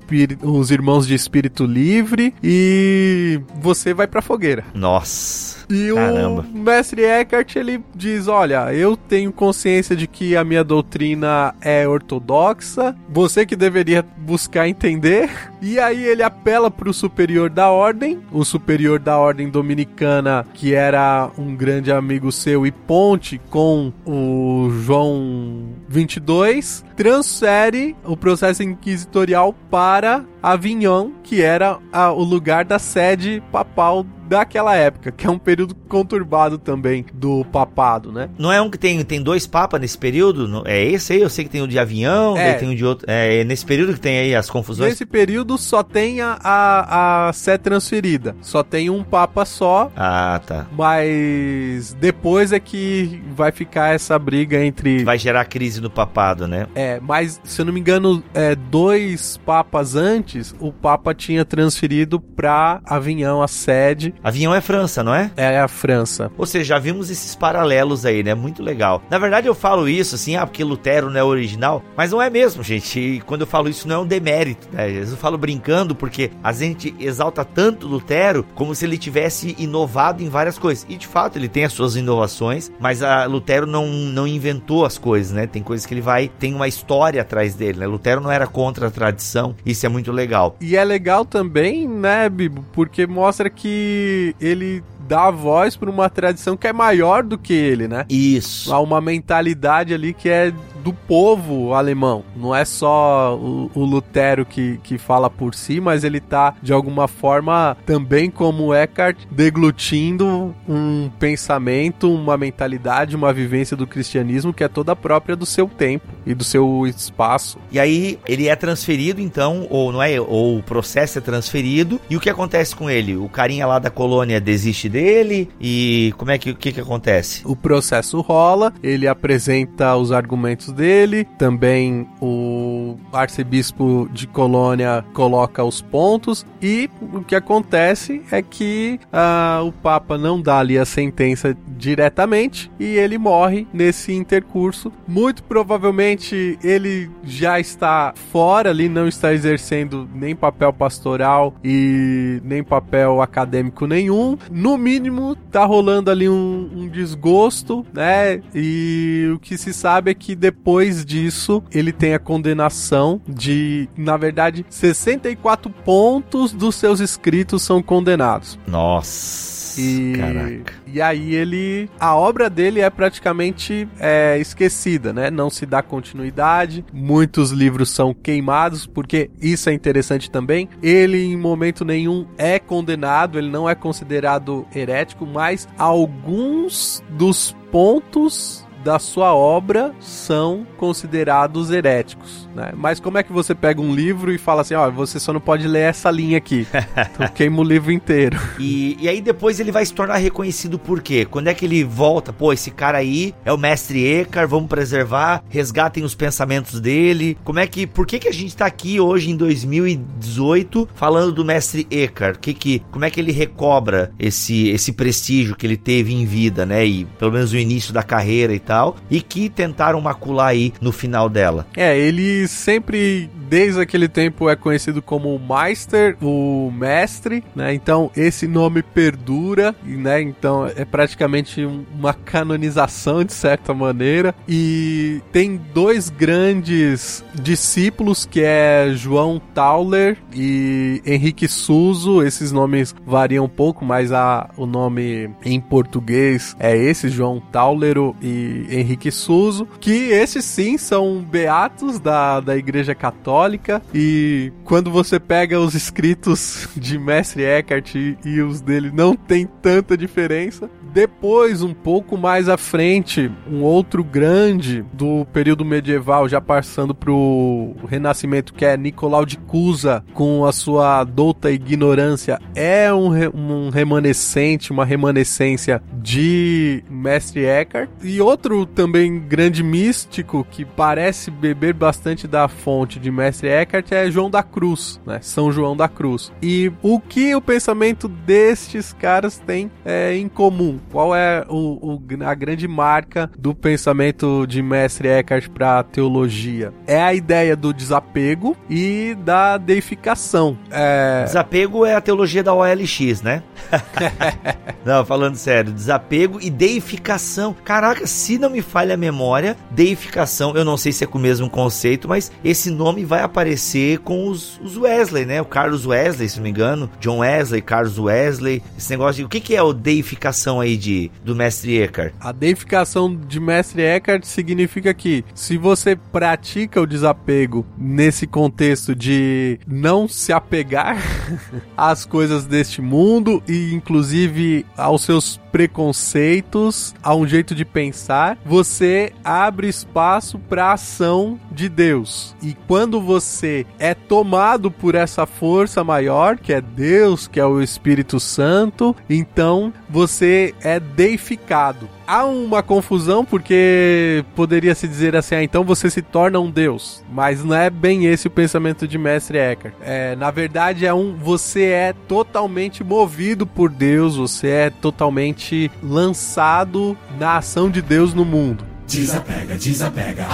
os irmãos de espírito livre e você vai pra fogueira. Nossa. E Caramba. o mestre Eckhart ele diz: Olha, eu tenho consciência de que a minha doutrina é ortodoxa, você que deveria buscar entender. E aí ele apela para o superior da ordem, o superior da ordem dominicana, que era um grande amigo seu e ponte com o João 22, transfere o processo inquisitorial para Avignon, que era a, o lugar da sede papal daquela época, que é um período conturbado também do papado, né? Não é um que tem, tem dois papas nesse período? É esse aí? Eu sei que tem o de Avião, É. tem o de outro. É nesse período que tem aí as confusões? Nesse período só tem a, a, a sé transferida, só tem um papa só, Ah, tá. mas depois é que vai ficar essa briga entre Vai gerar crise no papado, né? É, mas se eu não me engano, é, dois papas antes, o papa tinha transferido pra Avignon a sede, Avião é França, não é? é a França. Ou seja, já vimos esses paralelos aí, né? Muito legal. Na verdade, eu falo isso assim, ah, porque Lutero não é original, mas não é mesmo, gente. E quando eu falo isso, não é um demérito, né? Às vezes Eu falo brincando porque a gente exalta tanto Lutero como se ele tivesse inovado em várias coisas. E de fato, ele tem as suas inovações, mas a Lutero não, não inventou as coisas, né? Tem coisas que ele vai, tem uma história atrás dele, né? Lutero não era contra a tradição, isso é muito legal. E é legal também, né, Bibo, porque mostra que ele dá voz para uma tradição que é maior do que ele, né? Isso. Há uma mentalidade ali que é do povo alemão. Não é só o, o Lutero que, que fala por si, mas ele tá, de alguma forma, também como Eckhart, deglutindo um pensamento, uma mentalidade, uma vivência do cristianismo que é toda própria do seu tempo e do seu espaço. E aí ele é transferido, então, ou não é, ou o processo é transferido. E o que acontece com ele? O carinha lá da colônia desiste dele e como é que o que que acontece? O processo rola, ele apresenta os argumentos dele, também o arcebispo de Colônia coloca os pontos e o que acontece é que ah, o Papa não dá ali a sentença diretamente e ele morre nesse intercurso. Muito provavelmente ele já está fora ali, não está exercendo nem papel pastoral e nem papel acadêmico nenhum. No mínimo, tá rolando ali um, um desgosto, né? E o que se sabe é que depois disso ele tem a condenação de, na verdade, 64 pontos dos seus escritos são condenados. Nossa. E, Caraca. e aí ele. A obra dele é praticamente é, esquecida, né? Não se dá continuidade. Muitos livros são queimados, porque isso é interessante também. Ele, em momento nenhum, é condenado, ele não é considerado herético, mas alguns dos pontos da sua obra são considerados heréticos, né? Mas como é que você pega um livro e fala assim, ó, você só não pode ler essa linha aqui. Então queima o livro inteiro. E, e aí depois ele vai se tornar reconhecido por quê? Quando é que ele volta? Pô, esse cara aí é o mestre Eckhart, vamos preservar, resgatem os pensamentos dele. Como é que, por que que a gente tá aqui hoje em 2018 falando do mestre Eckhart? Que que, como é que ele recobra esse esse prestígio que ele teve em vida, né? E pelo menos no início da carreira e tal, e que tentaram macular aí no final dela. É, ele sempre, desde aquele tempo, é conhecido como o Meister, o mestre, né? Então esse nome perdura, né? Então é praticamente um- uma canonização de certa maneira. E tem dois grandes discípulos que é João Tauler e Henrique Suso. Esses nomes variam um pouco, mas a, o nome em português é esse, João Taulero e Henrique Suso, que esses sim são beatos da, da Igreja Católica. E quando você pega os escritos de Mestre Eckhart e, e os dele, não tem tanta diferença. Depois, um pouco mais à frente, um outro grande do período medieval, já passando pro Renascimento, que é Nicolau de Cusa, com a sua douta ignorância, é um, re- um remanescente, uma remanescência de Mestre Eckhart. E outro também grande místico que parece beber bastante da fonte de Mestre Eckhart é João da Cruz, né? São João da Cruz. E o que o pensamento destes caras tem é, em comum? Qual é o, o- a grande marca do pensamento de Mestre Eckhart para a teologia? É a ideia do desapego e da deificação. É, Desapego é a teologia da OLX, né? Não, falando sério, desapego e deificação. Caraca, se não me falha a memória, deificação, eu não sei se é com o mesmo conceito, mas esse nome vai aparecer com os, os Wesley, né? O Carlos Wesley, se não me engano, John Wesley, Carlos Wesley, esse negócio de o que, que é o deificação aí de do mestre Eckhart? A deificação de mestre Eckhart significa que se você pratica o desapego nesse contexto de não se apegar às coisas deste mundo e inclusive aos seus preconceitos, a um jeito de pensar, você abre espaço para a ação de Deus. E quando você é tomado por essa força maior, que é Deus, que é o Espírito Santo, então você é deificado. Há uma confusão porque poderia se dizer assim, ah, então você se torna um Deus, mas não é bem esse o pensamento de Mestre Eckhart. É, na verdade é um, você é totalmente movido por Deus, você é totalmente lançado na ação de Deus no mundo. Desapega, desapega.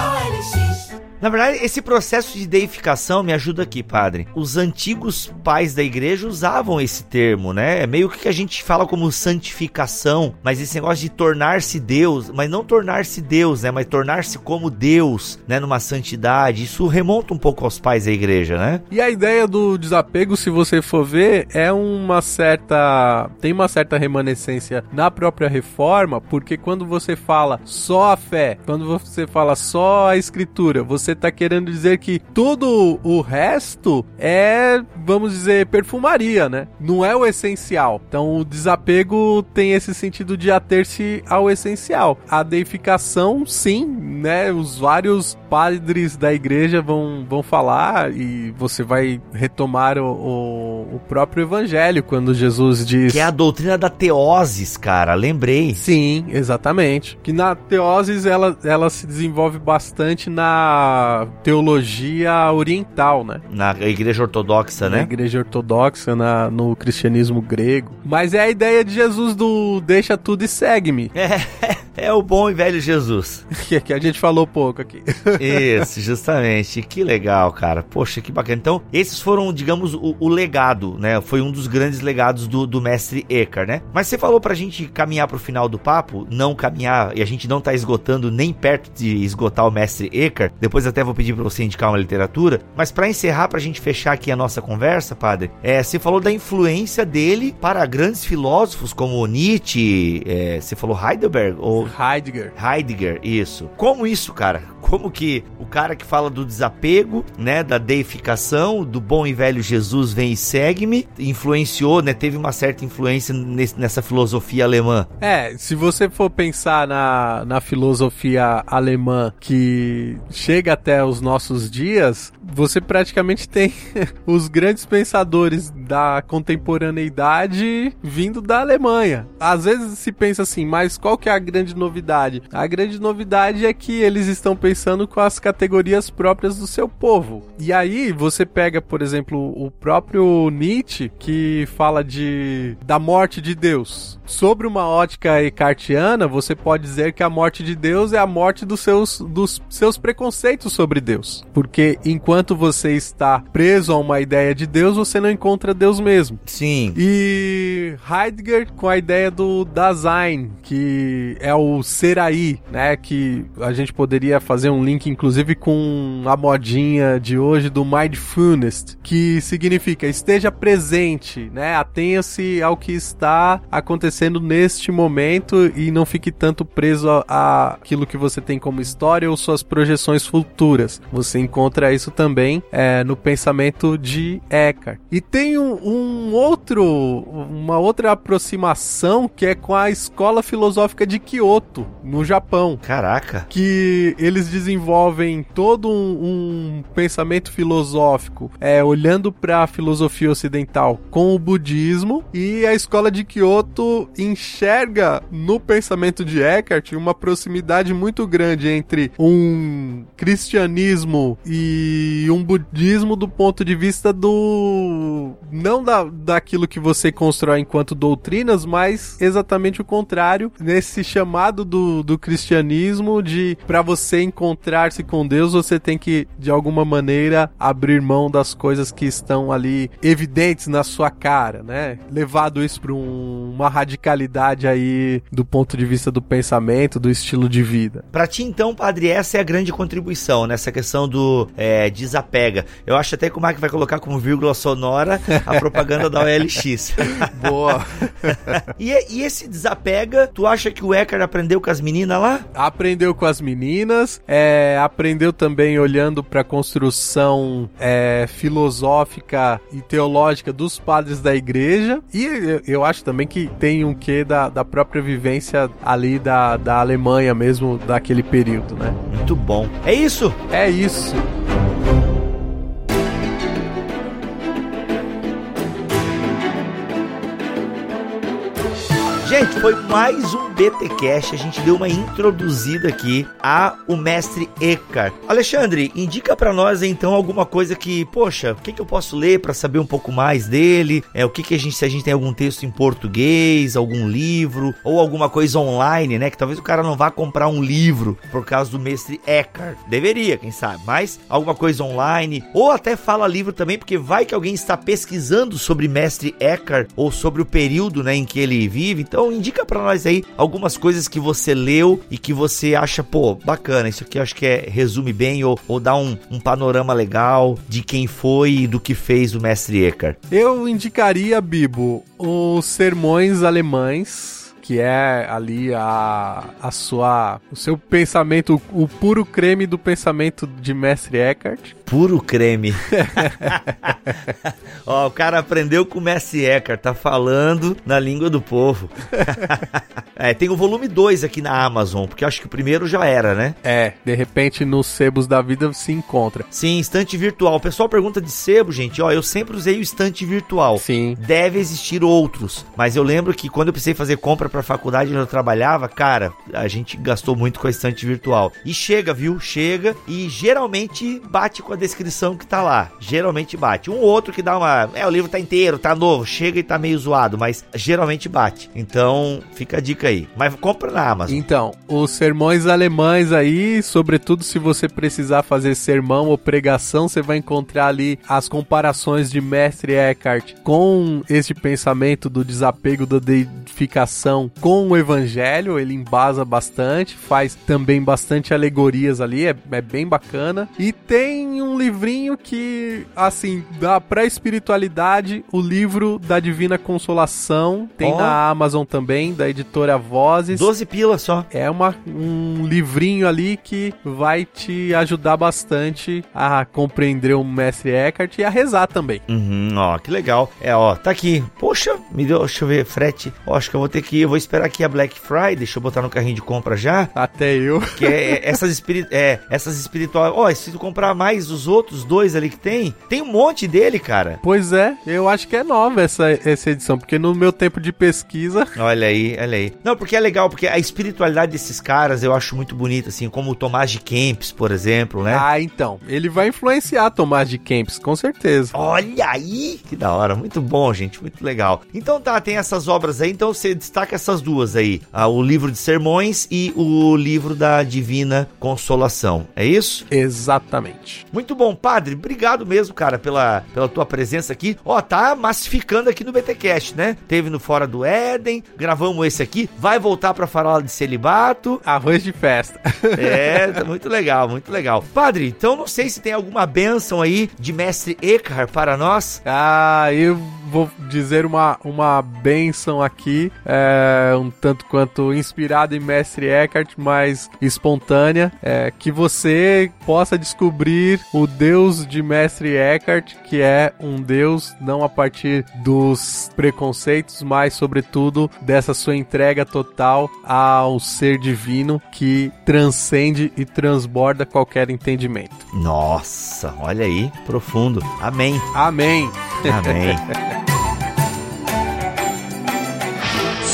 Na verdade, esse processo de deificação me ajuda aqui, padre. Os antigos pais da igreja usavam esse termo, né? É meio que a gente fala como santificação, mas esse negócio de tornar-se Deus, mas não tornar-se Deus, né? Mas tornar-se como Deus, né? Numa santidade. Isso remonta um pouco aos pais da igreja, né? E a ideia do desapego, se você for ver, é uma certa. tem uma certa remanescência na própria reforma, porque quando você fala só a fé, quando você fala só a escritura, você está querendo dizer que tudo o resto é, vamos dizer, perfumaria, né? Não é o essencial. Então o desapego tem esse sentido de ater-se ao essencial. A deificação, sim, né? Os vários padres da igreja vão, vão falar e você vai retomar o, o, o próprio evangelho quando Jesus diz. Que é a doutrina da teoses, cara, lembrei. Sim, exatamente. Que na teoses ela, ela se desenvolve bastante na teologia oriental, né? Na igreja ortodoxa, na né? Na igreja ortodoxa, na, no cristianismo grego. Mas é a ideia de Jesus do deixa tudo e segue-me. É, é o bom e velho Jesus. que, que a gente falou pouco aqui. Isso, justamente. Que legal, cara. Poxa, que bacana. Então, esses foram, digamos, o, o legado, né? Foi um dos grandes legados do, do mestre Eckhart, né? Mas você falou pra gente caminhar pro final do papo, não caminhar, e a gente não tá esgotando nem perto de esgotar o mestre Eckhart. Depois até vou pedir para você indicar uma literatura, mas para encerrar, para a gente fechar aqui a nossa conversa, padre, é, você falou da influência dele para grandes filósofos como Nietzsche, é, você falou Heidelberg ou Heidegger. Heidegger, isso. Como isso, cara? Como que o cara que fala do desapego, né, da deificação, do bom e velho Jesus vem e segue-me, influenciou, né, teve uma certa influência nesse, nessa filosofia alemã. É, se você for pensar na, na filosofia alemã que chega até os nossos dias, você praticamente tem os grandes pensadores da contemporaneidade vindo da Alemanha. Às vezes se pensa assim, mas qual que é a grande novidade? A grande novidade é que eles estão pensando com as categorias próprias do seu povo. E aí você pega, por exemplo, o próprio Nietzsche que fala de da morte de Deus. Sobre uma ótica ecartiana, você pode dizer que a morte de Deus é a morte dos seus dos seus preconceitos sobre Deus. Porque enquanto você está preso a uma ideia de Deus, você não encontra Deus mesmo. Sim. E Heidegger com a ideia do Dasein, que é o ser aí, né? Que a gente poderia fazer um link, inclusive, com a modinha de hoje do Mindfulness, que significa esteja presente, né? Atenha-se ao que está acontecendo neste momento e não fique tanto preso a, aquilo que você tem como história ou suas projeções futuras. Você encontra isso também é, no pensamento de Eckhart. E tem um, um, outro, uma outra aproximação que é com a escola filosófica de Kyoto, no Japão. Caraca. Que eles desenvolvem todo um, um pensamento filosófico, é, olhando para a filosofia ocidental com o budismo, e a escola de Kyoto enxerga no pensamento de Eckhart uma proximidade muito grande entre um cristianismo e um budismo do ponto de vista do não da, daquilo que você constrói enquanto doutrinas, mas exatamente o contrário, nesse chamado do, do cristianismo de para você encontrar-se com Deus, você tem que de alguma maneira abrir mão das coisas que estão ali evidentes na sua cara, né? Levado isso para um, uma radicalidade aí do ponto de vista do pensamento, do estilo de vida. Para ti então, padre, essa é a grande contribuição nessa questão do é, desapega. Eu acho até que o Mark vai colocar como vírgula sonora a propaganda da OLX. Boa. e, e, esse desapega, tu acha que o Eckhart aprendeu com as meninas lá? Aprendeu com as meninas, é, aprendeu também olhando para a construção é, filosófica e teológica dos padres da igreja. E eu, eu, acho também que tem um quê da, da própria vivência ali da, da Alemanha mesmo, daquele período, né? Muito bom. É isso? É isso. Gente, foi mais um BTcast. A gente deu uma introduzida aqui a o mestre Eckhart. Alexandre, indica para nós então alguma coisa que, poxa, o que, que eu posso ler para saber um pouco mais dele? É o que que a gente se a gente tem algum texto em português, algum livro ou alguma coisa online, né? Que talvez o cara não vá comprar um livro por causa do mestre Eckhart. Deveria, quem sabe, mas alguma coisa online ou até fala livro também, porque vai que alguém está pesquisando sobre mestre Eckhart ou sobre o período, né, em que ele vive. Então então indica para nós aí algumas coisas que você leu e que você acha, pô, bacana. Isso aqui eu acho que é, resume bem ou, ou dá um, um panorama legal de quem foi e do que fez o mestre Eckhart. Eu indicaria, Bibo, os sermões alemães que é ali a, a sua o seu pensamento, o, o puro creme do pensamento de Mestre Eckhart puro creme. Ó, o cara aprendeu com o Messi Eckhart, tá falando na língua do povo. é, tem o volume 2 aqui na Amazon, porque acho que o primeiro já era, né? É, de repente nos sebos da vida se encontra. Sim, estante virtual. O pessoal pergunta de sebo, gente. Ó, eu sempre usei o estante virtual. Sim. Deve existir outros, mas eu lembro que quando eu precisei fazer compra pra faculdade onde eu trabalhava, cara, a gente gastou muito com a estante virtual. E chega, viu? Chega e geralmente bate com a descrição que tá lá. Geralmente bate. Um outro que dá uma. É, o livro tá inteiro, tá novo, chega e tá meio zoado, mas geralmente bate. Então, fica a dica aí. Mas compra na Amazon. Então, os sermões alemães aí, sobretudo se você precisar fazer sermão ou pregação, você vai encontrar ali as comparações de Mestre Eckhart com este pensamento do desapego da deificação com o evangelho. Ele embasa bastante, faz também bastante alegorias ali, é, é bem bacana. E tem um um livrinho que, assim, dá pra espiritualidade, o livro da Divina Consolação. Tem oh. na Amazon também, da editora Vozes. 12 pilas só. É uma, um livrinho ali que vai te ajudar bastante a compreender o Mestre Eckhart e a rezar também. Uhum, ó, que legal. É, ó, tá aqui. Poxa, me deu, deixa eu ver, frete. Ó, acho que eu vou ter que ir, eu vou esperar aqui a Black Friday, deixa eu botar no carrinho de compra já. Até eu. Que é, é essas, espirit é, essas espirituais. Ó, se tu comprar mais os os outros dois ali que tem, tem um monte dele, cara. Pois é, eu acho que é nova essa, essa edição, porque no meu tempo de pesquisa. Olha aí, olha aí. Não, porque é legal, porque a espiritualidade desses caras eu acho muito bonita, assim, como o Tomás de Kempis, por exemplo, né? Ah, então. Ele vai influenciar Tomás de Kempis, com certeza. Olha aí! Que da hora, muito bom, gente, muito legal. Então tá, tem essas obras aí, então você destaca essas duas aí: ah, o livro de sermões e o livro da Divina Consolação. É isso? Exatamente. Muito muito bom, padre. Obrigado mesmo, cara, pela, pela tua presença aqui. Ó, tá massificando aqui no BTcast, né? Teve no Fora do Éden, gravamos esse aqui. Vai voltar para falar de celibato. Arroz de festa. É, tá muito legal, muito legal. Padre, então não sei se tem alguma bênção aí de mestre Eckhart para nós. Ah, eu vou dizer uma, uma benção aqui, é, um tanto quanto inspirada em Mestre Eckhart, mas espontânea, é, que você possa descobrir o Deus de Mestre Eckhart, que é um Deus não a partir dos preconceitos, mas sobretudo dessa sua entrega total ao ser divino que transcende e transborda qualquer entendimento. Nossa, olha aí, profundo. Amém. Amém. Amém.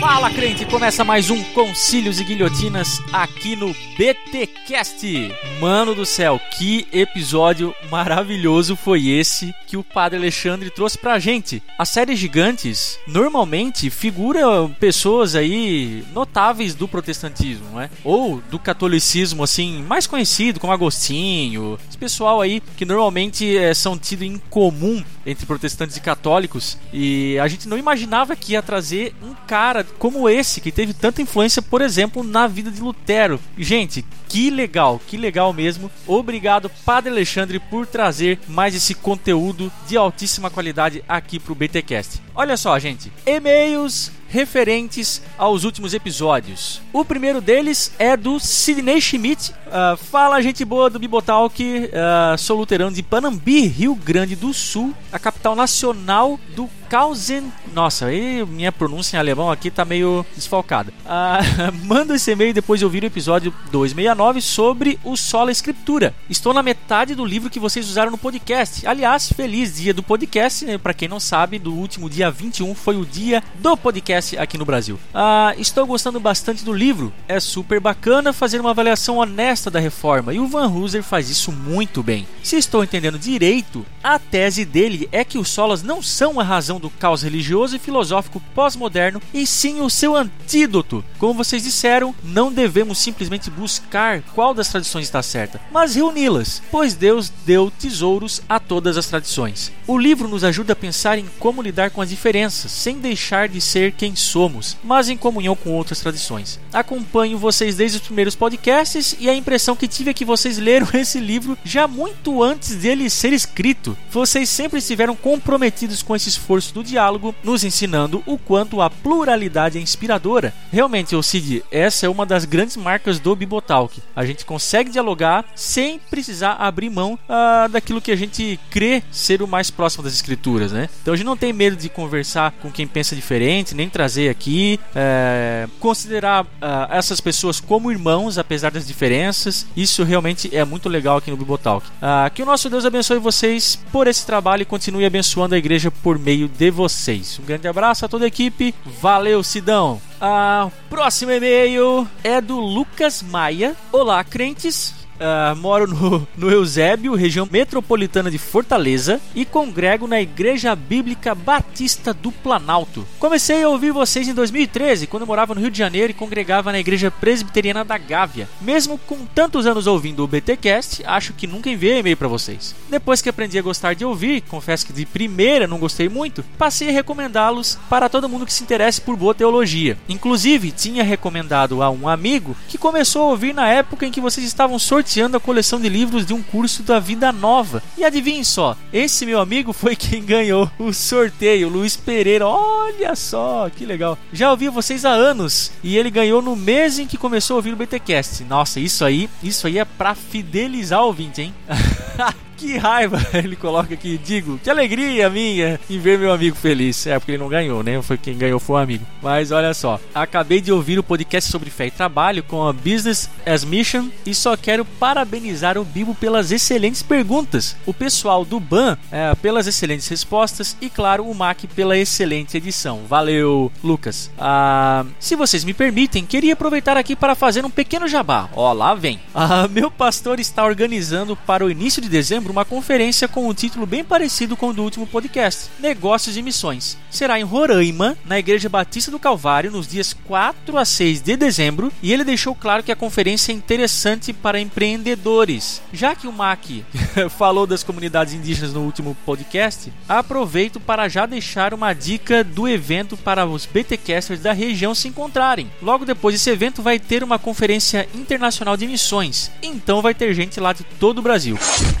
Fala crente, começa mais um Concílios e Guilhotinas aqui no BTcast. Mano do céu, que episódio maravilhoso foi esse que o Padre Alexandre trouxe pra gente. As séries gigantes normalmente figuram pessoas aí notáveis do protestantismo, né? Ou do catolicismo assim, mais conhecido como Agostinho. Esse pessoal aí que normalmente é, são tidos em comum entre protestantes e católicos e a gente não imaginava que ia trazer um cara como esse que teve tanta influência, por exemplo, na vida de Lutero. Gente, que legal, que legal mesmo. Obrigado, Padre Alexandre, por trazer mais esse conteúdo de altíssima qualidade aqui pro BTcast. Olha só, gente, e-mails referentes aos últimos episódios. O primeiro deles é do Sidney Schmidt. Uh, fala, gente boa do Bibotalk. Uh, sou luterano de Panambi, Rio Grande do Sul, a capital nacional do Kausen. Nossa, aí minha pronúncia em alemão aqui tá meio desfalcada. Uh, manda esse e-mail depois de ouvir o episódio 269 sobre o Sola Escritura. Estou na metade do livro que vocês usaram no podcast. Aliás, feliz dia do podcast. Né? Para quem não sabe, do último dia 21 foi o dia do podcast aqui no Brasil. Ah, estou gostando bastante do livro. É super bacana fazer uma avaliação honesta da reforma e o Van Hooser faz isso muito bem. Se estou entendendo direito, a tese dele é que os solas não são a razão do caos religioso e filosófico pós-moderno e sim o seu antídoto. Como vocês disseram, não devemos simplesmente buscar qual das tradições está certa, mas reuni-las, pois Deus deu tesouros a todas as tradições. O livro nos ajuda a pensar em como lidar com as diferenças, sem deixar de ser quem somos, mas em comunhão com outras tradições. Acompanho vocês desde os primeiros podcasts e a impressão que tive é que vocês leram esse livro já muito antes dele ser escrito. Vocês sempre estiveram comprometidos com esse esforço do diálogo, nos ensinando o quanto a pluralidade é inspiradora. Realmente, Cid, essa é uma das grandes marcas do Bibotalk. A gente consegue dialogar sem precisar abrir mão ah, daquilo que a gente crê ser o mais próximo das escrituras, né? Então a gente não tem medo de conversar com quem pensa diferente, nem trazer aqui, é, considerar ah, essas pessoas como irmãos, apesar das diferenças. Isso realmente é muito legal aqui no Bibotalk. Ah, que o nosso Deus abençoe vocês por esse trabalho e continue abençoando a igreja por meio de vocês. Um grande abraço a toda a equipe. Valeu, Sidão! Ah, próximo e-mail é do Lucas Maia. Olá, crentes. Uh, moro no, no Eusébio, região metropolitana de Fortaleza, e congrego na Igreja Bíblica Batista do Planalto. Comecei a ouvir vocês em 2013, quando morava no Rio de Janeiro e congregava na Igreja Presbiteriana da Gávea. Mesmo com tantos anos ouvindo o BTcast, acho que nunca enviei e-mail para vocês. Depois que aprendi a gostar de ouvir, confesso que de primeira não gostei muito, passei a recomendá-los para todo mundo que se interesse por boa teologia. Inclusive, tinha recomendado a um amigo que começou a ouvir na época em que vocês estavam sorteando sorteando a coleção de livros de um curso da Vida Nova. E adivinhem só, esse meu amigo foi quem ganhou o sorteio, Luiz Pereira. Olha só, que legal. Já ouvi vocês há anos e ele ganhou no mês em que começou a ouvir o BTcast. Nossa, isso aí, isso aí é para fidelizar o ouvinte, hein? Que raiva, ele coloca aqui, digo, que alegria minha em ver meu amigo feliz. É, porque ele não ganhou, né? Foi quem ganhou foi um amigo. Mas olha só, acabei de ouvir o podcast sobre fé e trabalho com a Business as Mission e só quero parabenizar o Bibo pelas excelentes perguntas, o pessoal do BAN é, pelas excelentes respostas e, claro, o Mac pela excelente edição. Valeu, Lucas. Ah, se vocês me permitem, queria aproveitar aqui para fazer um pequeno jabá. Ó, lá vem. Ah, meu pastor está organizando para o início de dezembro uma conferência com um título bem parecido com o do último podcast: Negócios e Missões. Será em Roraima, na Igreja Batista do Calvário, nos dias 4 a 6 de dezembro, e ele deixou claro que a conferência é interessante para empreendedores. Já que o Mac falou das comunidades indígenas no último podcast, aproveito para já deixar uma dica do evento para os BTcasters da região se encontrarem. Logo depois desse evento vai ter uma conferência internacional de missões, então vai ter gente lá de todo o Brasil.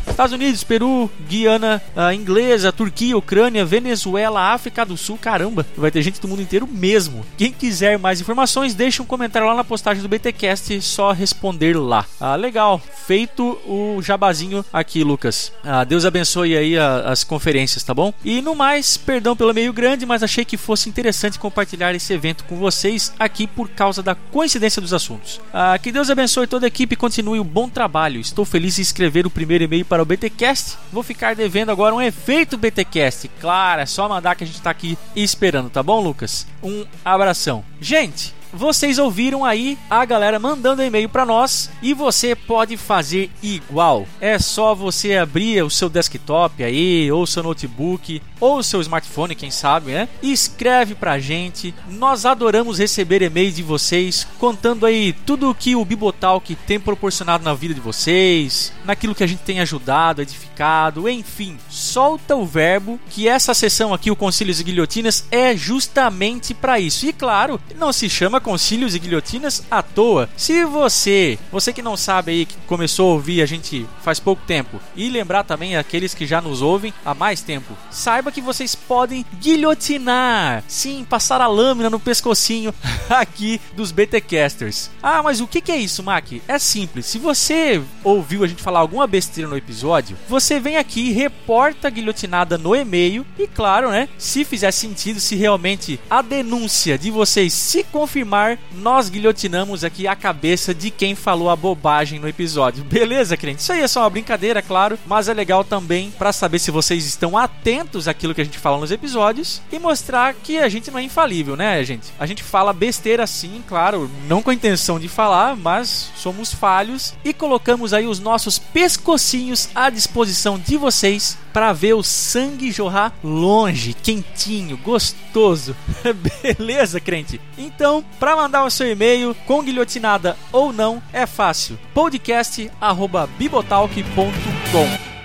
Estados Peru, Guiana Inglesa, Turquia, Ucrânia, Venezuela, África do Sul, caramba, vai ter gente do mundo inteiro mesmo. Quem quiser mais informações, deixa um comentário lá na postagem do BTcast, só responder lá. Ah, legal, feito o jabazinho aqui, Lucas. Ah, Deus abençoe aí a, as conferências, tá bom? E no mais, perdão pelo meio grande, mas achei que fosse interessante compartilhar esse evento com vocês aqui por causa da coincidência dos assuntos. Ah, que Deus abençoe toda a equipe e continue o bom trabalho. Estou feliz em escrever o primeiro e-mail para o BTcast BTcast. Vou ficar devendo agora um efeito BTcast. Claro, é só mandar que a gente tá aqui esperando, tá bom, Lucas? Um abração. Gente, vocês ouviram aí a galera mandando e-mail para nós e você pode fazer igual. É só você abrir o seu desktop aí, ou seu notebook, ou seu smartphone, quem sabe, né? E escreve pra gente. Nós adoramos receber e-mails de vocês contando aí tudo o que o Bibotalk tem proporcionado na vida de vocês, naquilo que a gente tem ajudado, edificado, enfim. Solta o verbo que essa sessão aqui, o Concílios e Guilhotinas, é justamente para isso. E claro, não se chama Concílios e Guilhotinas à toa. Se você, você que não sabe aí, que começou a ouvir a gente faz pouco tempo, e lembrar também aqueles que já nos ouvem há mais tempo, saiba que vocês podem guilhotinar, sim, passar a lâmina no pescocinho aqui dos BTcasters. Ah, mas o que é isso, Mac? É simples. Se você ouviu a gente falar alguma besteira no episódio, você vem aqui, reporta a guilhotinada no e-mail e, claro, né, se fizer sentido, se realmente a denúncia de vocês se confirmar nós guilhotinamos aqui a cabeça de quem falou a bobagem no episódio. Beleza, crente? Isso aí é só uma brincadeira, claro, mas é legal também para saber se vocês estão atentos àquilo que a gente fala nos episódios e mostrar que a gente não é infalível, né, gente? A gente fala besteira sim, claro, não com a intenção de falar, mas somos falhos e colocamos aí os nossos pescocinhos à disposição de vocês para ver o sangue jorrar longe, quentinho, gostoso. Beleza, crente? Então, para mandar o seu e-mail com guilhotinada ou não, é fácil. podcast@bibotalk.com.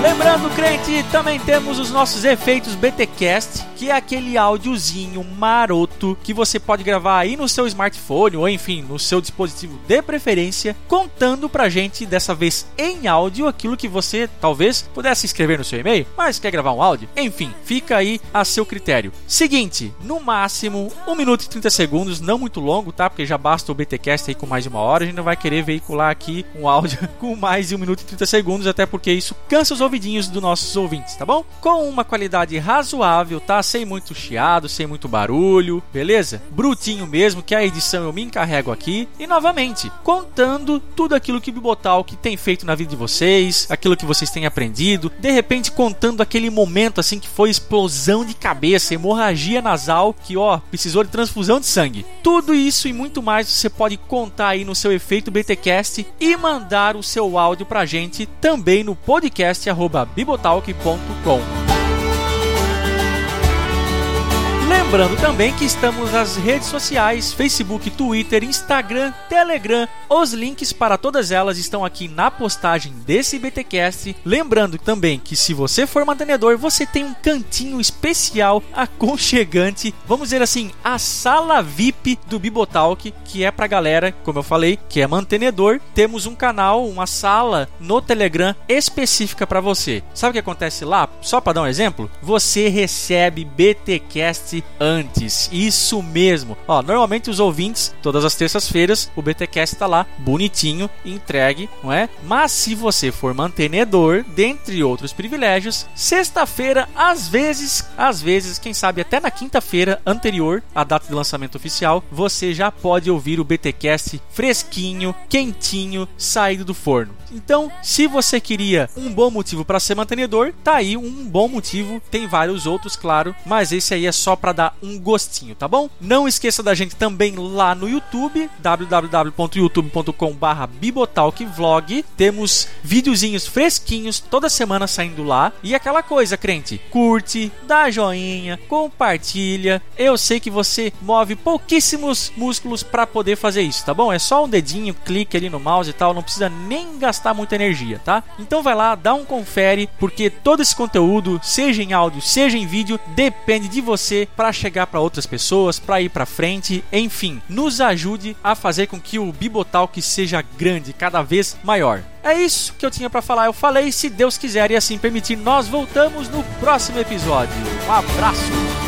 Lembrando, crente, também temos os nossos efeitos BTcast, que é aquele áudiozinho maroto que você pode gravar aí no seu smartphone ou enfim, no seu dispositivo de preferência, contando pra gente dessa vez em áudio aquilo que você talvez pudesse escrever no seu e-mail, mas quer gravar um áudio? Enfim, fica aí a seu critério. Seguinte, no máximo 1 minuto e 30 segundos, não muito longo, tá? Porque já basta o BTcast aí com mais de uma hora, a gente não vai querer veicular aqui um áudio com mais de 1 minuto e 30 segundos, até porque isso cansa os ouvidinhos dos nossos ouvintes, tá bom? Com uma qualidade razoável, tá? Sem muito chiado, sem muito barulho, beleza? Brutinho mesmo, que a edição eu me encarrego aqui. E novamente, contando tudo aquilo que o Bibotalk tem feito na vida de vocês, aquilo que vocês têm aprendido, de repente contando aquele momento assim que foi explosão de cabeça, hemorragia nasal, que ó, precisou de transfusão de sangue. Tudo isso e muito mais você pode contar aí no seu efeito BTcast e mandar o seu áudio pra gente também no podcast bibotalk.com. Lembrando também que estamos nas redes sociais: Facebook, Twitter, Instagram, Telegram. Os links para todas elas estão aqui na postagem desse BTcast. Lembrando também que se você for mantenedor, você tem um cantinho especial, aconchegante, vamos dizer assim, a sala VIP do Bibotalk, que é pra galera, como eu falei, que é mantenedor. Temos um canal, uma sala no Telegram específica para você. Sabe o que acontece lá? Só para dar um exemplo, você recebe BTcast antes. Isso mesmo. Ó, normalmente os ouvintes, todas as terças-feiras, o BTcast está lá bonitinho, entregue, não é? Mas se você for mantenedor, dentre outros privilégios, sexta-feira, às vezes, às vezes, quem sabe até na quinta-feira anterior à data de lançamento oficial, você já pode ouvir o BTcast fresquinho, quentinho, saído do forno. Então, se você queria um bom motivo para ser mantenedor, tá aí um bom motivo. Tem vários outros, claro, mas esse aí é só para dar um gostinho, tá bom? Não esqueça da gente também lá no YouTube, www.youtube.com/bibotalkvlog. Temos videozinhos fresquinhos toda semana saindo lá. E aquela coisa, crente, curte, dá joinha, compartilha. Eu sei que você move pouquíssimos músculos para poder fazer isso, tá bom? É só um dedinho, clique ali no mouse e tal, não precisa nem gastar muita energia, tá? Então vai lá, dá um confere, porque todo esse conteúdo, seja em áudio, seja em vídeo, depende de você para chegar para outras pessoas, para ir para frente, enfim, nos ajude a fazer com que o Bibotalk seja grande, cada vez maior. É isso que eu tinha para falar. Eu falei, se Deus quiser e assim permitir, nós voltamos no próximo episódio. Um abraço.